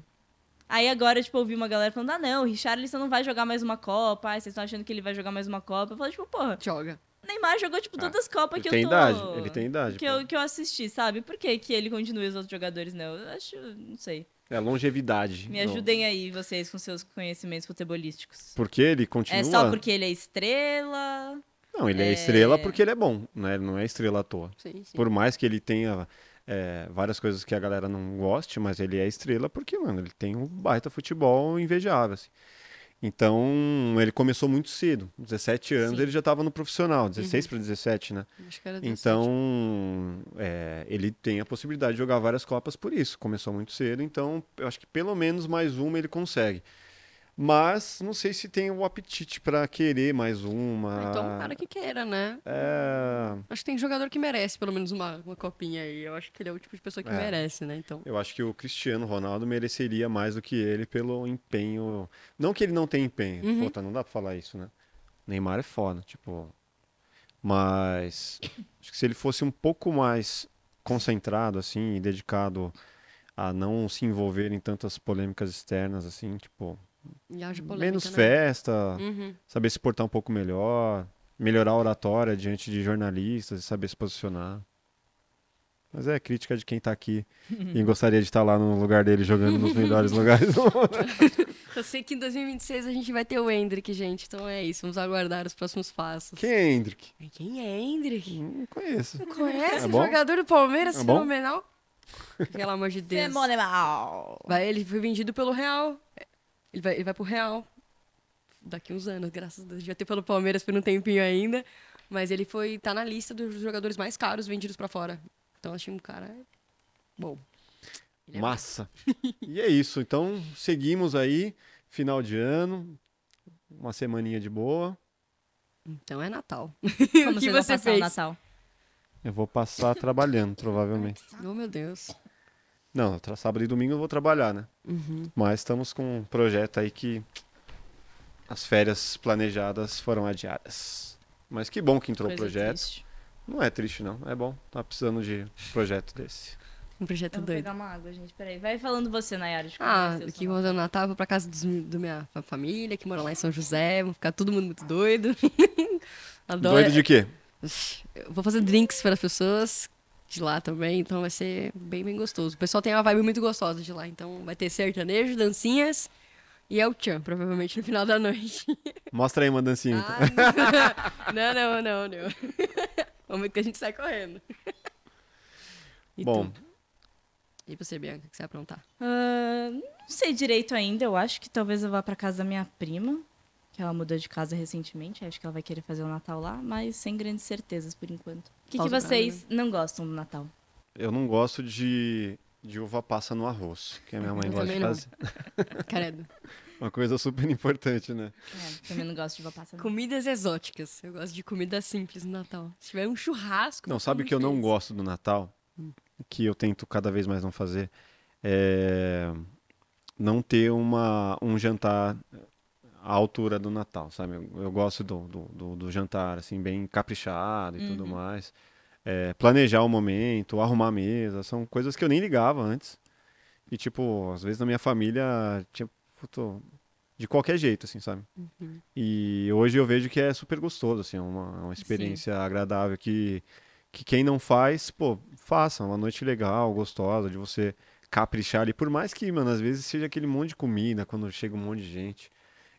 Aí agora, tipo, ouvi uma galera falando: ah, não, o Richarlison não vai jogar mais uma Copa. Ai, vocês estão achando que ele vai jogar mais uma Copa. Eu falei, tipo, porra, Joga. Neymar jogou, tipo, todas as Copas Ele que tem eu tô. idade, ele tem idade. Que pô. eu, que eu assisti, sabe? Por que, que ele continua e os outros jogadores não? Eu acho, não sei. É longevidade. Me Não. ajudem aí, vocês, com seus conhecimentos futebolísticos. Porque ele continua. É só porque ele é estrela? Não, ele é... É. estrela porque ele é bom, né? Ele não é estrela à toa. Sim, sim. Por mais que ele tenha é, várias coisas que a galera não goste, mas ele é estrela porque, mano, ele tem um baita futebol invejável, assim. Então, ele começou muito cedo. 17 anos Sim. ele já estava no profissional, 16 para 17, né? Acho que era 17. Então, é, ele tem a possibilidade de jogar várias Copas por isso. Começou muito cedo, então eu acho que pelo menos mais uma ele consegue. Mas não sei se tem o apetite para querer mais uma. Ah, Então, um cara que queira, né? É, Acho que tem jogador que merece pelo menos uma, uma copinha aí. Eu acho que ele é o tipo de pessoa que É. merece, né? Então. eu acho que o Cristiano Ronaldo mereceria mais do que ele pelo empenho. Não que ele não tenha empenho. Uhum. Puta, não dá pra falar isso, né? Neymar é foda, tipo. Mas acho que se ele fosse um pouco mais concentrado, assim, e dedicado a não se envolver em tantas polêmicas externas, assim, tipo, menos né? festa, Uhum. saber se portar um pouco melhor, melhorar a oratória diante de jornalistas e saber se posicionar. Mas é crítica de quem tá aqui e gostaria de estar lá no lugar dele jogando nos melhores lugares do mundo. Eu sei que em 2026 a gente vai ter o Hendrick, gente. Então é isso. Vamos aguardar os próximos passos. Quem é Hendrick? Quem é Hendrick? Não conheço. Não conhece É jogador do Palmeiras? É fenomenal. Pelo amor de Deus. Fenomenal. Vai, ele foi vendido pelo Real. Ele vai, ele vai pro Real. Daqui uns anos, graças a Deus. Já ter pelo Palmeiras por um tempinho ainda. Mas ele foi tá na lista dos jogadores mais caros vendidos pra fora. Então achei um cara bom. É Massa. E é isso. Então, seguimos aí. Final de ano. Uma semaninha de boa. Então é Natal. Como o que você passar fez? o Natal? Eu vou passar trabalhando, provavelmente. Oh, meu Deus. Não, sábado e domingo eu vou trabalhar, né? Uhum. Mas estamos com um projeto aí que as férias planejadas foram adiadas. Mas que bom que entrou o projeto. triste. Não é triste, não. É bom. Tá precisando de projeto desse. Um projeto Eu vou doido. pegar uma água, gente. Peraí. Vai falando você, Nayara. de como Ah, aqui quando eu Natal, vou pra casa dos, do minha fa- família, que mora lá em São José. Vão ficar todo mundo muito doido. Adoro. Doido de quê? Eu vou fazer drinks para as pessoas de lá também, então vai ser bem, bem gostoso. O pessoal tem uma vibe muito gostosa de lá, então vai ter sertanejo, dancinhas e El Chan, provavelmente no final da noite. Mostra aí uma dancinha. então. Ah, não, não, não, não. Momento que a gente sai correndo. E Bom, tu? E você, Bianca, o que você vai aprontar? Ah, não sei direito ainda. Eu acho que talvez eu vá pra casa da minha prima, que ela mudou de casa recentemente. Acho que ela vai querer fazer o Natal lá, mas sem grandes certezas por enquanto. O que, que vocês não gostam do Natal? eu não gosto de, de uva passa no arroz, que a minha mãe Eu gosta de também não. fazer. Credo. Uma coisa super importante, né? É, também não gosto de uva passa. não. Comidas exóticas. Eu gosto de comida simples no Natal. Se tiver um churrasco. Não, sabe que eu não gosto do Natal? Que eu tento cada vez mais não fazer? É não ter uma, um jantar à altura do Natal, sabe? Eu, eu gosto do, do, do- do jantar, assim, bem caprichado e tudo mais. É, planejar o momento, arrumar a mesa, são coisas que eu nem ligava antes. E, tipo, às vezes na minha família, tinha, puto, de qualquer jeito, assim, sabe? E hoje eu vejo que é super gostoso, assim, é uma, uma experiência agradável que, que quem não faz, pô, faça, uma noite legal, gostosa, de você caprichar ali, por mais que, mano, às vezes seja aquele monte de comida, quando chega um monte de gente,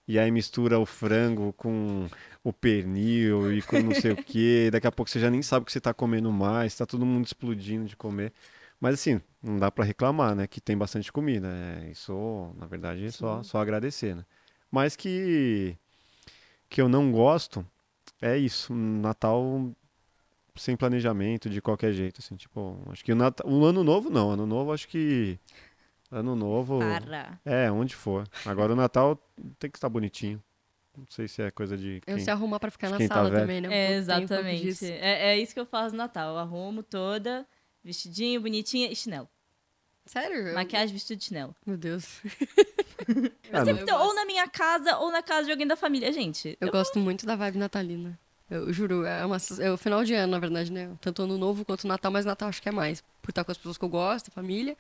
e aí mistura o frango com o pernil e com não sei o que, daqui a pouco você já nem sabe o que você tá comendo mais, tá todo mundo explodindo de comer. Mas assim, não dá pra reclamar, né? Que tem bastante comida. É, isso, na verdade, é só, só agradecer, né? Mas que, que eu não gosto é isso. um Natal sem planejamento, de qualquer jeito, assim. Tipo, acho que o, Natal, o Ano Novo não. Ano Novo, acho que... Ano Novo... Para. É, onde for. Agora o Natal tem que estar bonitinho. Não sei se é coisa de Eu quem... se arrumar pra ficar na tá sala velho. também, né? Um É, um exatamente. disso. É, é isso que eu faço no Natal. Eu arrumo toda, vestidinho, bonitinha e chinelo. Sério? Eu- Maquiagem, vestido de chinelo. Meu Deus. Ah, Eu não- Então, ou na minha casa, ou na casa de alguém da família. Gente, Eu gosto muito da vibe natalina. Eu juro, é, uma, é o final de ano, na verdade, né? Tanto ano novo quanto Natal, mas Natal acho que é mais. Por estar com as pessoas que eu gosto, família.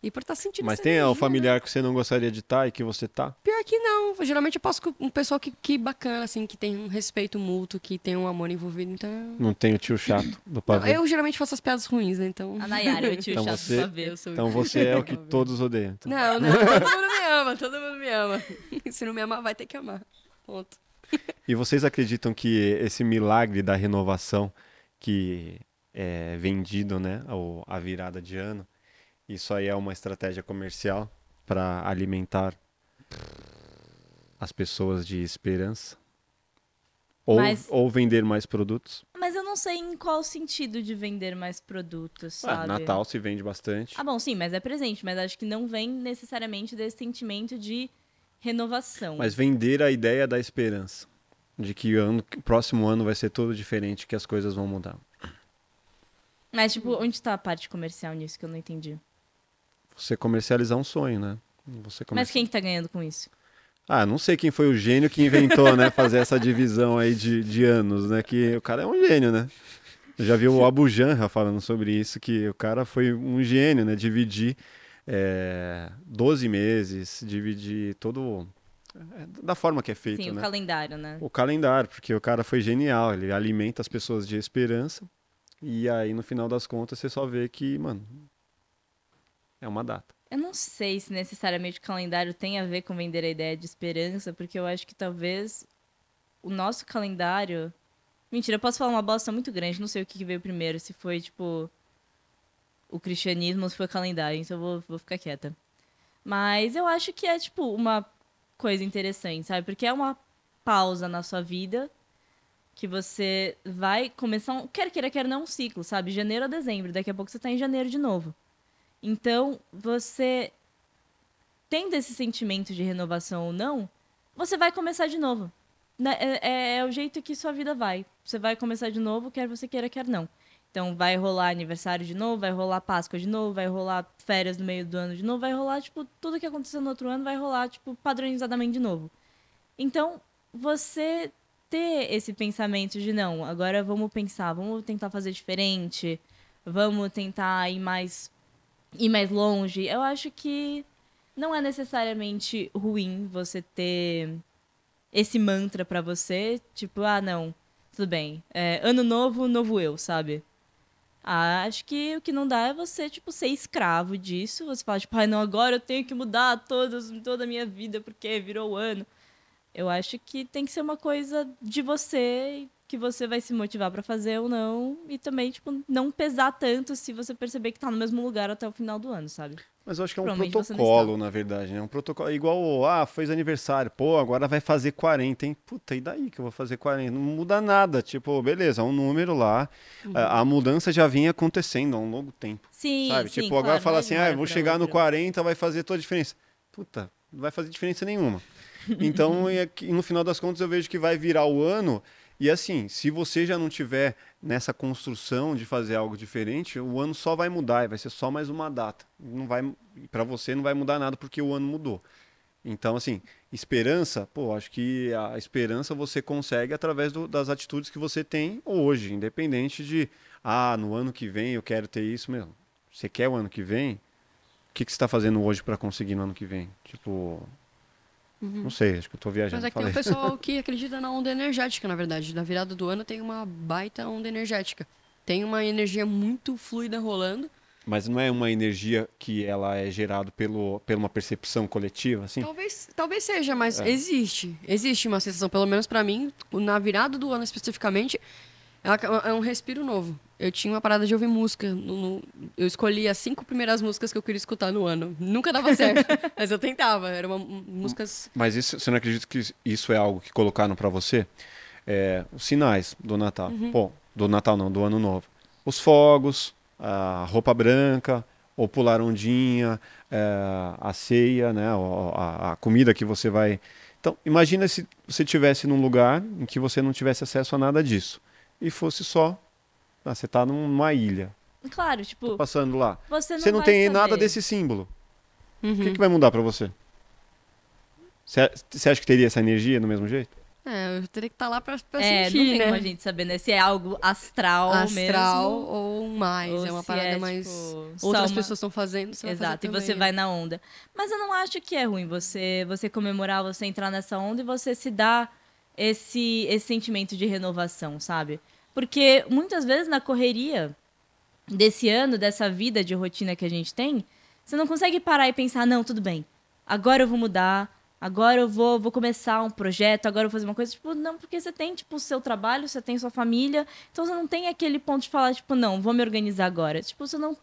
E por estar sentindo Mas tem o energia, né? familiar que você não gostaria de estar e que você tá? Pior que não. Geralmente eu passo com um pessoal que, que bacana, assim, que tem um respeito mútuo, que tem um amor envolvido. Então. Não tem o tio chato do Não, pavê. eu geralmente faço as piadas ruins, né? Então. a Nayara, o tio Então chato você- pra ver. Eu sou Então você é o que todos odeiam. então. Não, não, todo mundo me ama, todo mundo me ama. Se não me amar, vai ter que amar. Ponto. E vocês acreditam que esse milagre da renovação que é vendido, né, a virada de ano, isso aí é uma estratégia comercial para alimentar as pessoas de esperança? Ou, Mas- ou vender mais produtos? Mas eu não sei em qual sentido de vender mais produtos, Ah, sabe? Natal se vende bastante. Ah, bom, sim, mas é presente. Mas acho que não vem necessariamente desse sentimento de renovação. Mas vender a ideia da esperança. De que o ano, próximo ano vai ser todo diferente, que as coisas vão mudar. Mas, tipo, onde tá a parte comercial nisso que eu não entendi? Você comercializar um sonho, né? Você Mas comerci- quem que tá ganhando com isso? Ah, não sei quem foi o gênio que inventou, né? Fazer essa divisão aí de, de anos, né? Que o cara é um gênio, né? Eu já vi o Abu Janra falando sobre isso, que o cara foi um gênio, né? Dividir é, 12 meses, dividir todo. é, da forma que é feito, Sim, o né? calendário, né? O calendário, porque o cara foi genial, ele alimenta as pessoas de esperança, e aí no final das contas você só vê que, mano, é uma data. Eu não sei se necessariamente o calendário tem a ver com vender a ideia de esperança, porque eu acho que talvez o nosso calendário. Mentira, eu posso falar uma bosta muito grande, não sei o que veio primeiro, se foi tipo. O cristianismo ou se foi o calendário, então eu vou, vou ficar quieta. Mas eu acho que é, tipo, uma coisa interessante, sabe? Porque é uma pausa na sua vida que você vai começar, um, quer queira, quer não, um ciclo, sabe? Janeiro a dezembro, daqui a pouco você tá em janeiro de novo. Então, você tendo esse sentimento de renovação ou não, você vai começar de novo. Né? É, é- é o jeito que sua vida vai. Você vai começar de novo, quer você queira, quer não. Então, vai rolar aniversário de novo, vai rolar Páscoa de novo, vai rolar férias no meio do ano de novo, vai rolar, tipo, tudo que aconteceu no outro ano vai rolar, tipo, padronizadamente de novo. Então, você ter esse pensamento de não, agora vamos pensar, vamos tentar fazer diferente, vamos tentar ir mais ir mais longe. Eu acho que não é necessariamente ruim você ter esse mantra pra você, tipo, ah, não, tudo bem, é, ano novo, novo eu, sabe? Ah, acho que o que não dá é você, tipo, ser escravo disso. Você fala, tipo, ai, não, agora eu tenho que mudar todos, toda a minha vida porque virou ano. Eu acho que tem que ser uma coisa de você, que você vai se motivar pra fazer ou não. E também, tipo, não pesar tanto se você perceber que tá no mesmo lugar até o final do ano, sabe? Mas eu acho que é um protocolo, na verdade, né? Um protocolo. Igual, ah, fez aniversário, pô, agora vai fazer 40, hein? Puta, e daí que eu vou fazer 40? Não muda nada. Tipo, beleza, é um número lá. Uhum. A, a mudança já vinha acontecendo há um longo tempo. Sim, sabe? sim, tipo, agora claro, fala não é assim, ah, vou chegar no outra. 40, vai fazer toda a diferença. Puta, não vai fazer diferença nenhuma. Então, é que, no final das contas, eu vejo que vai virar o ano. E assim, se você já não tiver nessa construção de fazer algo diferente, o ano só vai mudar, e vai ser só mais uma data. Não vai, para você não vai mudar nada porque o ano mudou. Então, assim, esperança, pô, acho que a esperança você consegue através do- das atitudes que você tem hoje, independente de, ah, no ano que vem eu quero ter isso mesmo. Você quer o ano que vem? O que, que você está fazendo hoje para conseguir no ano que vem? Tipo, não sei, acho que eu tô viajando. Mas é que tem falei. o pessoal que acredita na onda energética, na verdade. Na virada do ano tem uma baita onda energética. Tem uma energia muito fluida rolando. Mas não é uma energia que ela é gerada pelo, pela uma percepção coletiva, assim? Talvez, talvez seja, mas É. existe. Existe uma sensação, pelo menos pra mim, na virada do ano especificamente, é um respiro novo. Eu tinha uma parada de ouvir música. no- no- eu escolhi as cinco primeiras músicas que eu queria escutar no ano. Nunca dava certo, mas eu tentava. Eram músicas. Mas isso, você não acredita que isso é algo que colocaram pra você? É, os sinais do Natal. Pô, do Natal não, do Ano Novo. Os fogos, a roupa branca, ou pular ondinha, é, a ceia, né, o- a, a comida que você vai... Então, imagina se você estivesse num lugar em que você não tivesse acesso a nada disso. E fosse só... ah, você tá numa ilha, Claro, tipo, passando lá. você não Você não tem nada saber. desse símbolo. O Uhum. que, que vai mudar pra você? Você você acha que teria essa energia do mesmo jeito? É, eu teria que estar lá pra, pra É, sentir, não tem né? como a gente saber, né? Se é algo astral, Astral mesmo. ou mais. ou é uma parada é, mais. tipo, Outras uma- pessoas estão fazendo. Você vai fazer Exato, e você vai na onda. Mas eu não acho que é ruim você você comemorar, você entrar nessa onda e você se dar esse, esse sentimento de renovação, sabe? Porque muitas vezes na correria desse ano, dessa vida de rotina que a gente tem, você não consegue parar e pensar, não, tudo bem, agora eu vou mudar, agora eu vou, vou começar um projeto, agora eu vou fazer uma coisa. Tipo, não, porque você tem, tipo, o seu trabalho, você tem sua família, então você não tem aquele ponto de falar, tipo, não, vou me organizar agora. Tipo, você não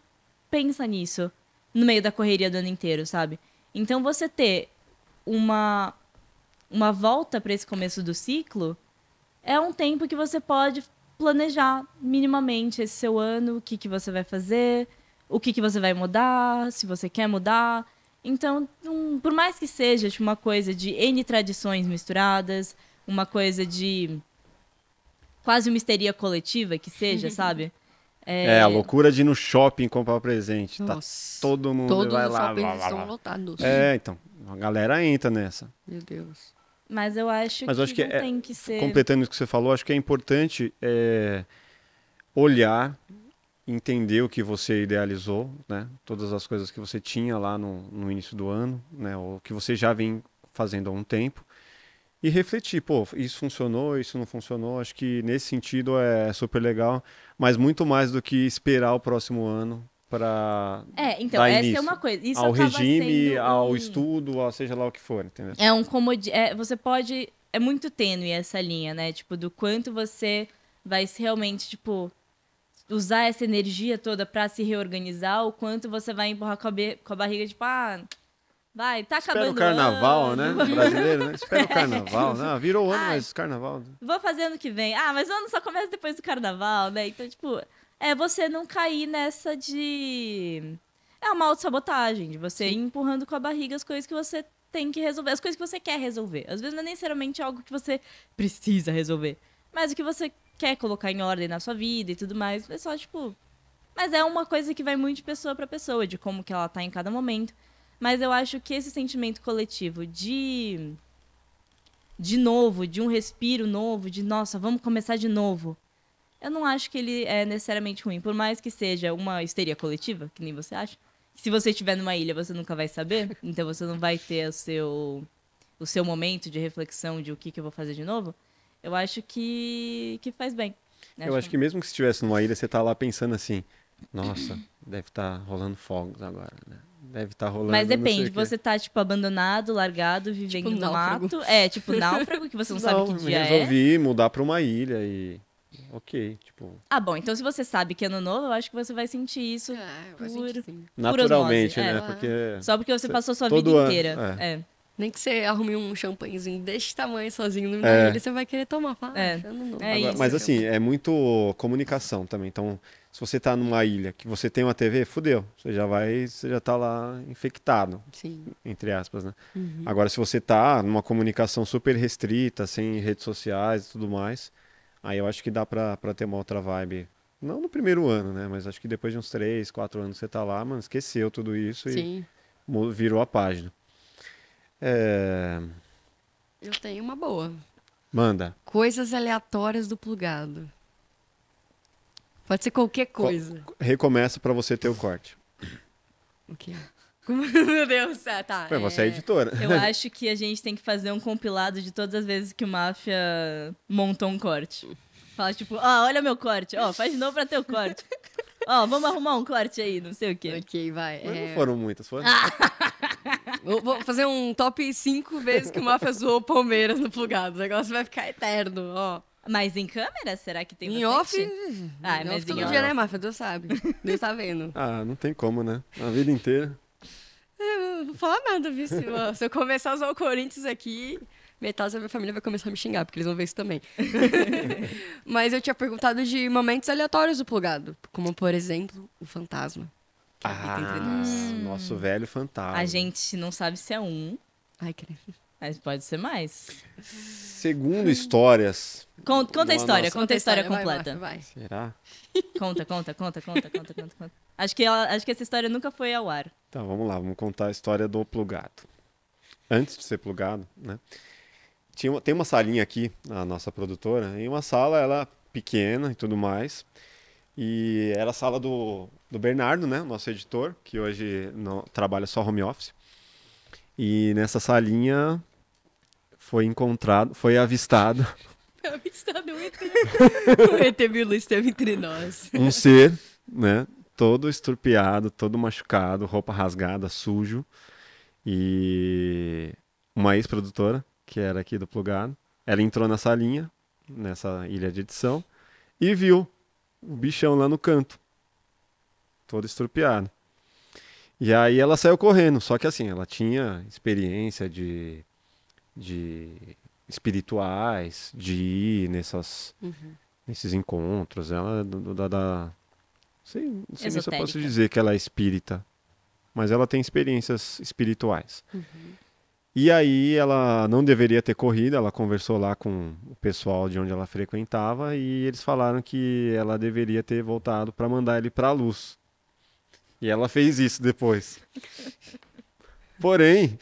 pensa nisso no meio da correria do ano inteiro, sabe? Então você ter uma uma volta para esse começo do ciclo é um tempo que você pode planejar minimamente esse seu ano, o que, que você vai fazer, o que, que você vai mudar, se você quer mudar. Então, um- por mais que seja tipo, uma coisa de N tradições misturadas, uma coisa de quase uma histeria coletiva que seja, sabe? É, a loucura de ir no shopping comprar presente. Tá Nossa. todo mundo Todos vai os lá. shoppings blá, blá, estão lotados. É, então, a galera entra nessa. Meu Deus. Mas eu acho Mas que, acho que é- tem que ser. Completando isso que você falou, acho que é importante é, olhar entender o que você idealizou, né? Todas as coisas que você tinha lá no, no início do ano, né? Ou que você já vem fazendo há um tempo. E refletir, pô, isso funcionou, isso não funcionou. Acho que nesse sentido é super legal, mas muito mais do que esperar o próximo ano para É, então, essa início é uma coisa. Isso ao regime, ao um- estudo, ao seja lá o que for, entendeu? É um comodi... É, você pode... É muito tênue essa linha, né? Tipo, do quanto você vai realmente, tipo... Usar essa energia toda pra se reorganizar, o quanto você vai empurrar com a, be- com a barriga, tipo, ah... Vai, tá Espera acabando o carnaval, ano, né? Brasileiro, né? Espera o carnaval, né? Virou ano, Ai. mas carnaval. Vou fazer ano que vem. Ah, mas o ano só começa depois do carnaval, né? Então, tipo, é você não cair nessa de. É uma autossabotagem, de você ir empurrando com a barriga as coisas que você tem que resolver, as coisas que você quer resolver. Às vezes não é necessariamente algo que você precisa resolver, mas o que você quer colocar em ordem na sua vida e tudo mais. É só, tipo. Mas é uma coisa que vai muito de pessoa pra pessoa, de como que ela tá em cada momento. Mas eu acho que esse sentimento coletivo de de novo, de um respiro novo, de nossa, vamos começar de novo. Eu não acho que ele é necessariamente ruim, por mais que seja uma histeria coletiva, que nem você acha. Se você estiver numa ilha, você nunca vai saber, então você não vai ter o seu o seu momento de reflexão de o que, que eu vou fazer de novo. Eu acho que que faz bem. Eu acho que mesmo que estivesse numa ilha, você tá lá pensando assim, nossa, deve estar rolando fogos agora, né? Deve estar rolando. Mas não depende, você tá, tipo, abandonado, largado, vivendo no náufrago. mato. É, tipo, náufrago, que você não, sabe que dia é. resolvi mudar pra uma ilha e. Ok, tipo, Ah, bom, então se você sabe que é ano novo, eu acho que você vai sentir isso É, vai Por- sentir sim. naturalmente, osmose, né? é. Porque. só porque você Cê- passou sua todo vida ano, inteira. é. É. Nem que você arrume um champanhezinho desse tamanho sozinho no É. ilha, você vai querer tomar. Fala, É. ah, ano novo. É Agora, isso. mas assim, é muito comunicação também. Então, se você tá numa ilha que você tem uma TV, fudeu. Você já vai, você já tá lá infectado, Sim. entre aspas, né? Uhum. Agora, se você tá numa comunicação super restrita, sem redes sociais e tudo mais, aí eu acho que dá pra, pra ter uma outra vibe. Não no primeiro ano, né? Mas acho que depois de uns três, quatro anos você tá lá, mano, esqueceu tudo isso e Sim. mu- virou a página. É... Eu tenho uma boa. Manda. Coisas aleatórias do plugado. Pode ser qualquer coisa. Recomeça pra você ter o corte. O quê? Meu Deus, é, tá. Ué, você é editora. Eu acho que a gente tem que fazer um compilado de todas as vezes que o Máfia montou um corte. Fala tipo, ó, olha meu corte, ó, faz de novo pra ter o corte. Ó, vamos arrumar um corte aí, não sei o quê. Ok, vai. Mas é, não foram muitas, foram? Vou, vou fazer um top 5 vezes que o Mafia zoou Palmeiras no plugado. O negócio vai ficar eterno, ó. Mas em câmera, será que tem em bastante? off. Ah, em mas off todo em off. dia, né, Mafia? Deus sabe. Deus tá vendo. Ah, não tem como, né? A vida inteira. Eu não vou falar nada, viu? Se, eu começar a usar o Corinthians aqui, metade da minha família vai começar a me xingar, porque eles vão ver isso também. Mas eu tinha perguntado de momentos aleatórios do plugado. Como, por exemplo, o fantasma. Que habita entre nós. Ah, nosso velho fantasma. A gente não sabe se é um, Ai, credo. Mas pode ser mais. Segundo histórias. Conta, conta a história, nossa- conta a história completa. Vai, vai. Será? Conta, conta, conta, conta, conta, conta, conta. Acho que, ela- acho que essa história nunca foi ao ar. Tá, vamos lá, vamos contar a história do plugado. Antes de ser plugado, né? Tinha uma- tem uma salinha aqui, na nossa produtora, e uma sala, ela pequena e tudo mais. E era a sala do, do Bernardo, né? Nosso editor, que hoje não, trabalha só home office. E nessa salinha foi encontrado, foi avistado Avistado um ET. o ET Bilu esteve entre nós. um ser, né? Todo estrupiado, todo machucado, roupa rasgada, sujo. E uma ex-produtora, que era aqui do Plugado, ela entrou na salinha, nessa ilha de edição, e viu o bichão lá no canto, todo estrupiado. E aí ela saiu correndo, só que assim, ela tinha experiência de, de espirituais, de ir nessas, nesses encontros, ela do- da, da sei, não sei nem se eu posso dizer que ela é espírita, mas ela tem experiências espirituais. E aí ela não deveria ter corrido, ela conversou lá com o pessoal de onde ela frequentava e eles falaram que ela deveria ter voltado para mandar ele para a luz. E ela fez isso depois. Porém,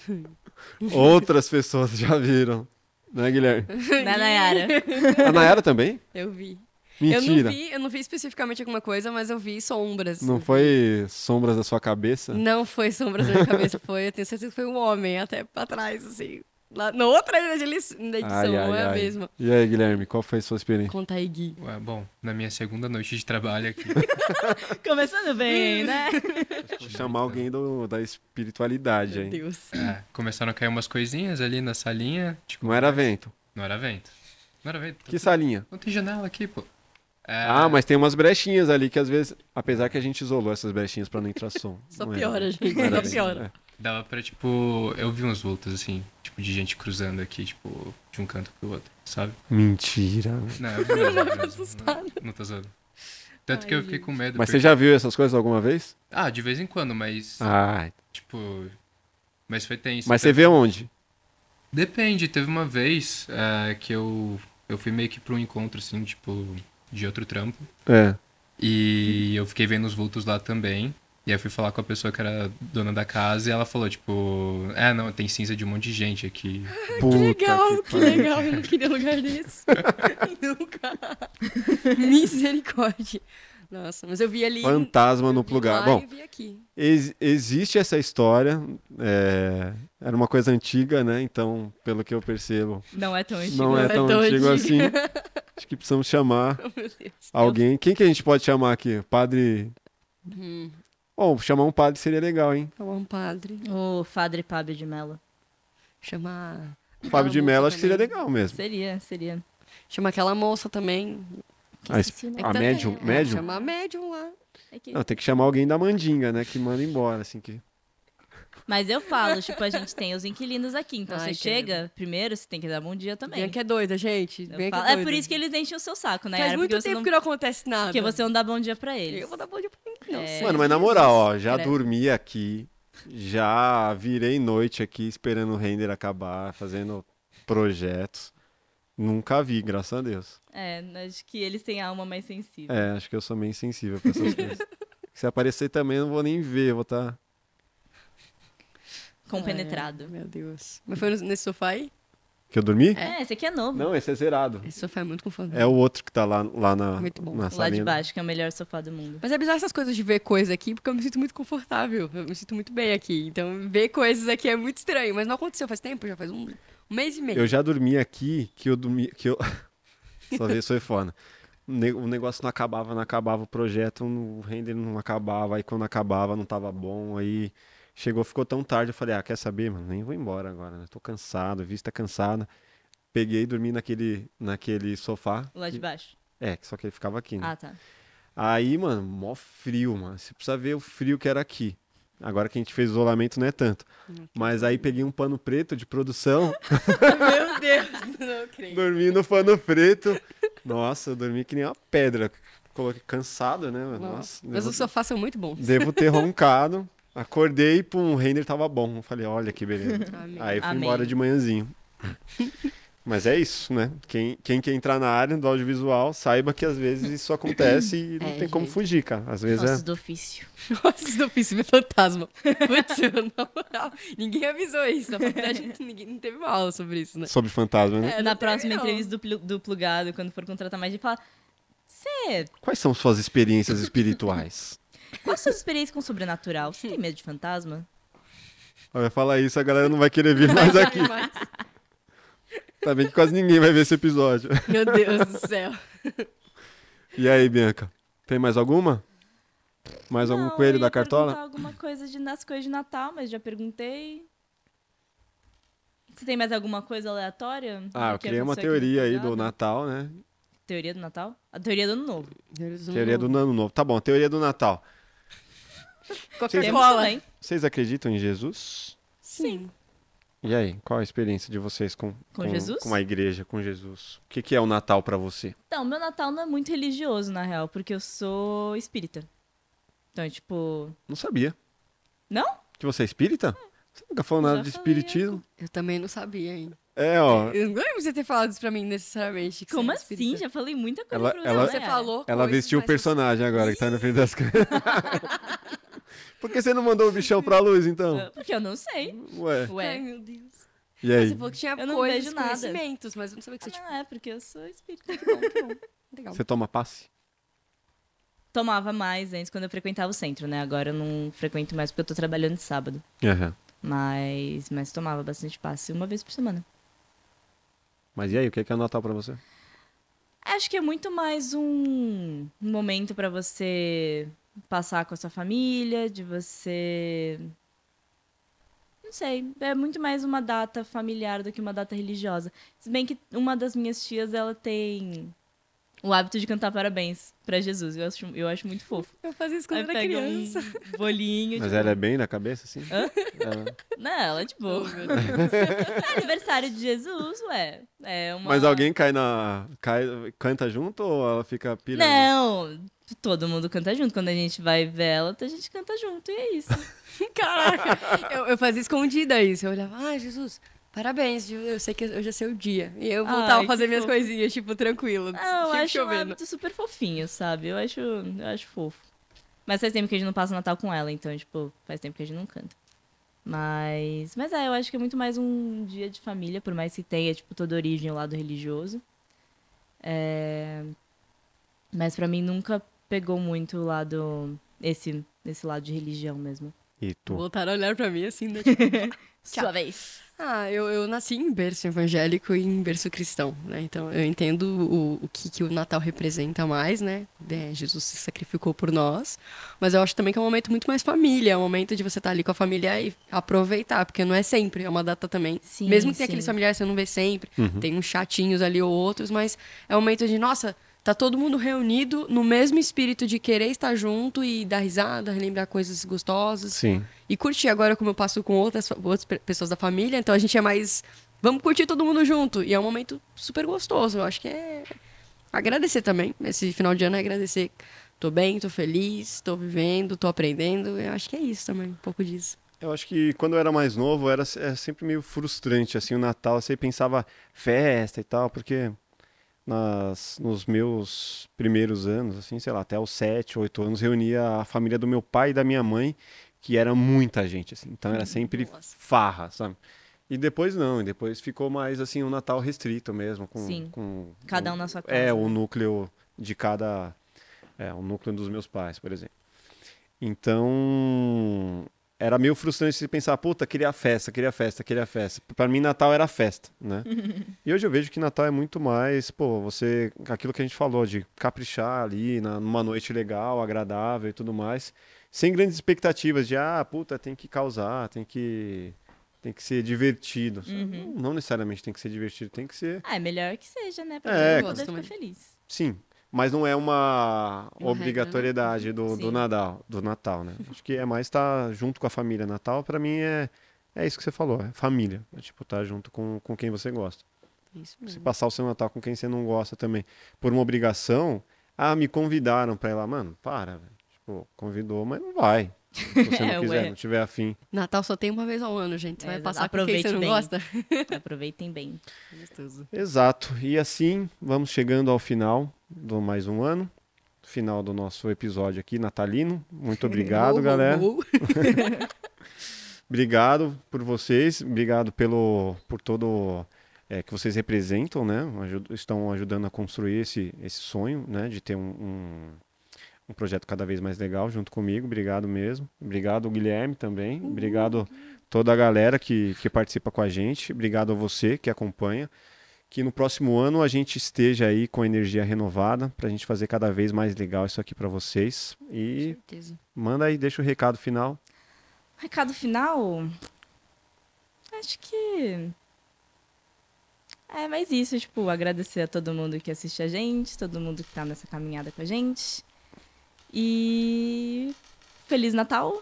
outras pessoas já viram, né, Guilherme? Da Nayara. A Nayara também? Eu vi. Eu Mentira. não, vi, eu não vi especificamente alguma coisa, mas eu vi sombras. Não Eu foi sombras da sua cabeça? Não foi sombras na minha cabeça, foi. Eu tenho certeza que foi um homem, até pra trás, assim. Lá, na outra ilha de li- da edição, Ai, não ai, é a ai. mesma. E aí, Guilherme, qual foi a sua experiência? Conta aí, Gui. Ué, bom, na minha segunda noite de trabalho aqui. Começando bem, né? Chamar alguém do, da espiritualidade Meu aí. Deus. é, começaram a cair umas coisinhas ali na salinha. Tipo, Não era vento. não era vento. Não era vento. Que salinha? Não tem janela aqui, pô. É, Ah, mas tem umas brechinhas ali que às vezes, apesar que a gente isolou essas brechinhas pra não entrar som. Só não piora, gente. Só piora. Dava pra, tipo. Eu vi uns vultos, assim, tipo, de gente cruzando aqui, tipo, de um canto pro outro, sabe? Mentira. Não, eu vi mesmo, eu mesmo. Não, não tô zoando. Tanto Ai, que eu fiquei com medo. Mas você porque- já viu essas coisas alguma vez? Ah, de vez em quando, mas. Ah, Tipo. Mas foi tenso. mas você vê onde? Depende, teve uma vez é, que eu, eu fui meio que pra um encontro, assim, tipo, de outro trampo. É. E eu fiquei vendo os vultos lá também. E aí eu fui falar com a pessoa que era dona da casa e ela falou, tipo, é, não, tem cinza de um monte de gente aqui. Puta Que legal, que, pariu. legal. Eu não queria lugar desse. Nunca. Misericórdia. Nossa, mas eu vi ali. Fantasma no lá Bom, eu vi aqui. Ex- existe essa história. é, Era uma coisa antiga, né? Então, pelo que eu percebo, Não é tão antigo. não é é tão tão antigo assim. antiga. Acho que precisamos chamar Oh, alguém. Quem que a gente pode chamar aqui? Padre. Hum, Bom, chamar um padre seria legal, hein? chamar um padre. O Padre Pablo de Mello. Chamar. Fábio de Mello, acho que seria legal mesmo. Seria, seria. Chamar aquela moça também. A, esqueci o nome. a É que médium? é, médium? Chamar médium lá. É que- Não, tem que chamar alguém da mandinga, né? Que manda embora, assim que. Mas eu falo, tipo, a gente tem os inquilinos aqui. Então Ai, você chega, primeiro você tem que dar bom dia também. Que é doida, gente. É, é doida. por isso que eles enchem o seu saco, né? Faz Yara? muito porque tempo não... que não acontece nada. Porque você não dá bom dia pra eles. Eu vou dar bom dia pra mim. Não, É. Mano, mas na moral, ó, já dormi aqui, já virei noite aqui esperando o render acabar, fazendo projetos. Nunca vi, graças a Deus. É, acho que eles têm a alma mais sensível. É, acho que eu sou meio insensível pra essas coisas. Se aparecer também, eu não vou nem ver, eu vou tá estar. Compenetrado. Ai, meu Deus. Mas foi nesse sofá aí? Que eu dormi? É, esse aqui é novo. Não, esse é zerado. Esse sofá é muito confortável. É o outro que tá lá, lá na, Muito bom. na Lá de baixo, que é o melhor sofá do mundo. Mas é bizarro essas coisas de ver coisa aqui, porque eu me sinto muito confortável. Eu me sinto muito bem aqui. Então, ver coisas aqui é muito estranho. Mas não aconteceu faz tempo, já faz um, um mês e meio. Eu já dormi aqui, que eu dormi. Que eu... Só vez foi o negócio não acabava, não acabava o projeto, o render não acabava, aí quando acabava não tava bom, aí chegou, ficou tão tarde, eu falei, ah, quer saber, mano, nem vou embora agora, né? Tô cansado, vista cansada. Peguei e dormi naquele, naquele sofá. Lá de que- baixo. É, só que ele ficava aqui, né? Ah, tá. Aí, mano, mó frio, mano. Você precisa ver o frio que era aqui. Agora que a gente fez isolamento não é tanto. Mas aí peguei um pano preto de produção, Meu Deus, não creio. dormi no pano preto. Nossa, eu dormi que nem uma pedra. Coloquei cansado, né? Nossa, Mas devo, os sofás são muito bons. devo ter roncado. Acordei, pum, o render tava bom. Eu falei, olha que beleza. Amém. Aí fui Amém. embora de manhãzinho. Mas é isso, né? Quem, quem quer entrar na área do audiovisual, saiba que às vezes isso acontece e não É, tem como gente. fugir, cara. Às vezes Nossos é. do ofício. Isso do ofício é fantasma. Putz, eu na moral, ninguém avisou isso. Na faculdade ninguém não teve uma aula sobre isso, né? Sobre fantasma, né? É, Na próxima não. entrevista do, do plugado, quando for contratar mais, a gente fala. Você. Quais são suas experiências espirituais? Qual a sua experiência com o sobrenatural? Você tem medo de fantasma? Vai falar isso, a galera não vai querer vir mais aqui. Tá bem que quase ninguém vai ver esse episódio. Meu Deus do céu. E aí, Bianca? Tem mais alguma? Mais algum Não, coelho eu da cartola? alguma coisa de, nas coisas de Natal, mas já perguntei. Você tem mais alguma coisa aleatória? Ah, do eu criei uma teoria aí do? Natal, né? Teoria do Natal? A teoria do Ano Novo. Teoria do Ano Novo. Tá bom, teoria do Natal. Coca-Cola. também. Vocês acreditam em Jesus? Sim. E aí, qual a experiência de vocês com, Com Jesus? Com a igreja, com Jesus? O que, que é o Natal pra você? Então, meu Natal não é muito religioso, na real, porque eu sou espírita. Então, tipo. Não sabia. Não? Que você é espírita? Você nunca falou nada de falei, espiritismo? Eu também não sabia ainda. É, ó. Eu não lembro de você ter falado isso pra mim necessariamente. Como é assim? espírita. Já falei muita coisa Ela- pra você. ela- né, Você falou. Ela vestiu o personagem agora que tá na frente das câmeras. Por que você não mandou o bichão pra luz, então? Porque eu não sei. Ué. Ai, Ué. meu Deus. E Ah, aí? Você falou que tinha Eu não coisas, vejo nada. conhecimentos, mas eu não sabia que Ah, você tinha. não é, porque eu sou espírita. Que bom, que bom. Legal. Você toma passe? Tomava mais antes quando eu frequentava o centro, né? Agora eu não frequento mais porque eu tô trabalhando de sábado. Aham. Mas, mas tomava bastante passe uma vez por semana. Mas e aí, o que é, que é o Natal pra você? Acho que é muito mais um momento pra você passar com a sua família, de você. Não sei, é muito mais uma data familiar do que uma data religiosa. Se bem que uma das minhas tias, ela tem o hábito de cantar parabéns pra Jesus. Eu acho, eu acho muito fofo. Eu fazia isso quando Aí era criança. um bolinho. Mas tipo, ela é bem da cabeça, assim? Hã? É. Não, ela é de boa. É aniversário de Jesus, ué. É uma... Mas alguém cai na. Cai, canta junto ou ela fica pirando? Não, todo mundo canta junto. Quando a gente vai ver ela, a gente canta junto e é isso. Caraca, eu, eu fazia escondida isso. Eu olhava, ah, Jesus, parabéns, viu? eu sei que eu já sei o dia. E eu voltava Ai, a fazer minhas fofo. coisinhas, tipo, tranquilo. Não, eu tipo, acho um chovendo. hábito super fofinho, sabe? Eu acho, eu acho fofo. Mas faz tempo que a gente não passa Natal com ela, então, tipo, faz tempo que a gente não canta. Mas, mas é, eu acho que é muito mais um dia de família, por mais que tenha, tipo, toda origem o lado religioso. É... Mas pra mim nunca pegou muito o lado, esse, esse lado de religião mesmo. E tu? Voltaram a olhar pra mim assim, né? tipo, Sua vez. Ah, eu, eu nasci em berço evangélico e em berço cristão, né? Então eu entendo o, o que, que o Natal representa mais, né? É, Jesus se sacrificou por nós. Mas eu acho também que é um momento muito mais família, é um momento de você estar ali com a família e aproveitar, porque não é sempre, é uma data também. Sim, Mesmo que tenha sim. aqueles familiares que você não vê sempre, Uhum. tem uns chatinhos ali ou outros, mas é um momento de, nossa, tá todo mundo reunido no mesmo espírito de querer estar junto e dar risada, relembrar coisas gostosas Sim. e curtir agora como eu passo com outras, outras pe- pessoas da família, então a gente é mais vamos curtir todo mundo junto e é um momento super gostoso. Eu acho que é agradecer também. Esse final de ano é agradecer. Tô bem, tô feliz, tô vivendo, tô aprendendo. Eu acho que é isso também, um pouco disso. Eu acho que quando eu era mais novo, era é sempre meio frustrante, assim, o Natal. Você pensava festa e tal, porque nas, nos meus primeiros anos, assim, sei lá, até os sete, oito anos, reunia a família do meu pai e da minha mãe, que era muita gente, assim. Então era sempre Nossa. farra, sabe? E depois não, e depois ficou mais, assim, um Natal restrito mesmo. Com, Sim. com Cada um na sua casa. É, o núcleo de cada. É, o núcleo dos meus pais, por exemplo. Então, era meio frustrante se pensar, puta, queria festa, queria festa, queria festa. Pra mim, Natal era festa, né? e hoje eu vejo que Natal é muito mais, pô, você, aquilo que a gente falou, de caprichar ali na, numa noite legal, agradável e tudo mais, sem grandes expectativas de, ah, puta, tem que causar, tem que. Tem que ser divertido. sabe? Não, não necessariamente tem que ser divertido, tem que ser. Ah, é melhor que seja, né? Pra É, todo mundo poder ficar feliz. Sim, mas não é uma Uma obrigatoriedade regra, do, do do Natal, né? Acho que é mais estar junto com a família. Natal, pra mim, é, é isso que você falou, é família. É tipo, estar junto com, com quem você gosta. É Isso Se mesmo. passar o seu Natal com quem você não gosta também, por uma obrigação, ah, me convidaram pra ir lá. Mano, para, velho. Tipo, convidou, mas não vai. Se você É, não quiser, ué. não tiver afim. Natal só tem uma vez ao ano, gente. Você É, vai exato. passar com quem Aproveite você não bem. gosta? Aproveitem bem. Gostoso. Exato. E assim, vamos chegando ao final do mais um ano. Final do nosso episódio aqui, natalino. Muito obrigado, galera. uou. Obrigado por vocês, obrigado pelo por todo é, que vocês representam, né? Aju- estão ajudando a construir esse, esse sonho, né? De ter um, um, um projeto cada vez mais legal junto comigo. Obrigado mesmo. Obrigado, Guilherme, também. Obrigado toda a galera que, que participa com a gente. Obrigado a você que acompanha. Que no próximo ano a gente esteja aí com energia renovada para a gente fazer cada vez mais legal isso aqui para vocês. E Certeza. manda aí, deixa o recado final. Recado final? Acho que. É mais isso, tipo, agradecer a todo mundo que assiste a gente, todo mundo que tá nessa caminhada com a gente. E. Feliz Natal!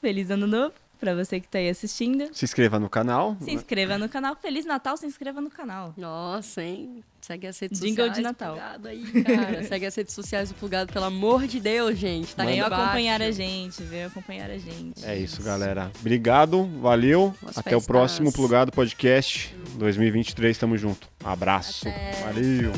Feliz Ano Novo pra você que tá aí assistindo. Se inscreva no canal. Se inscreva no canal. Feliz Natal, se inscreva no canal. Nossa, hein? Segue as redes Jingle sociais. de Natal. do Plugado aí, cara. Segue as redes sociais do Plugado, pelo amor de Deus, gente. Tá embaixo. acompanhar a gente, venham acompanhar a gente. É isso, galera. Obrigado, valeu. Boas Até o festas. próximo Plugado Podcast 2023. Tamo junto. Abraço. Até. Valeu.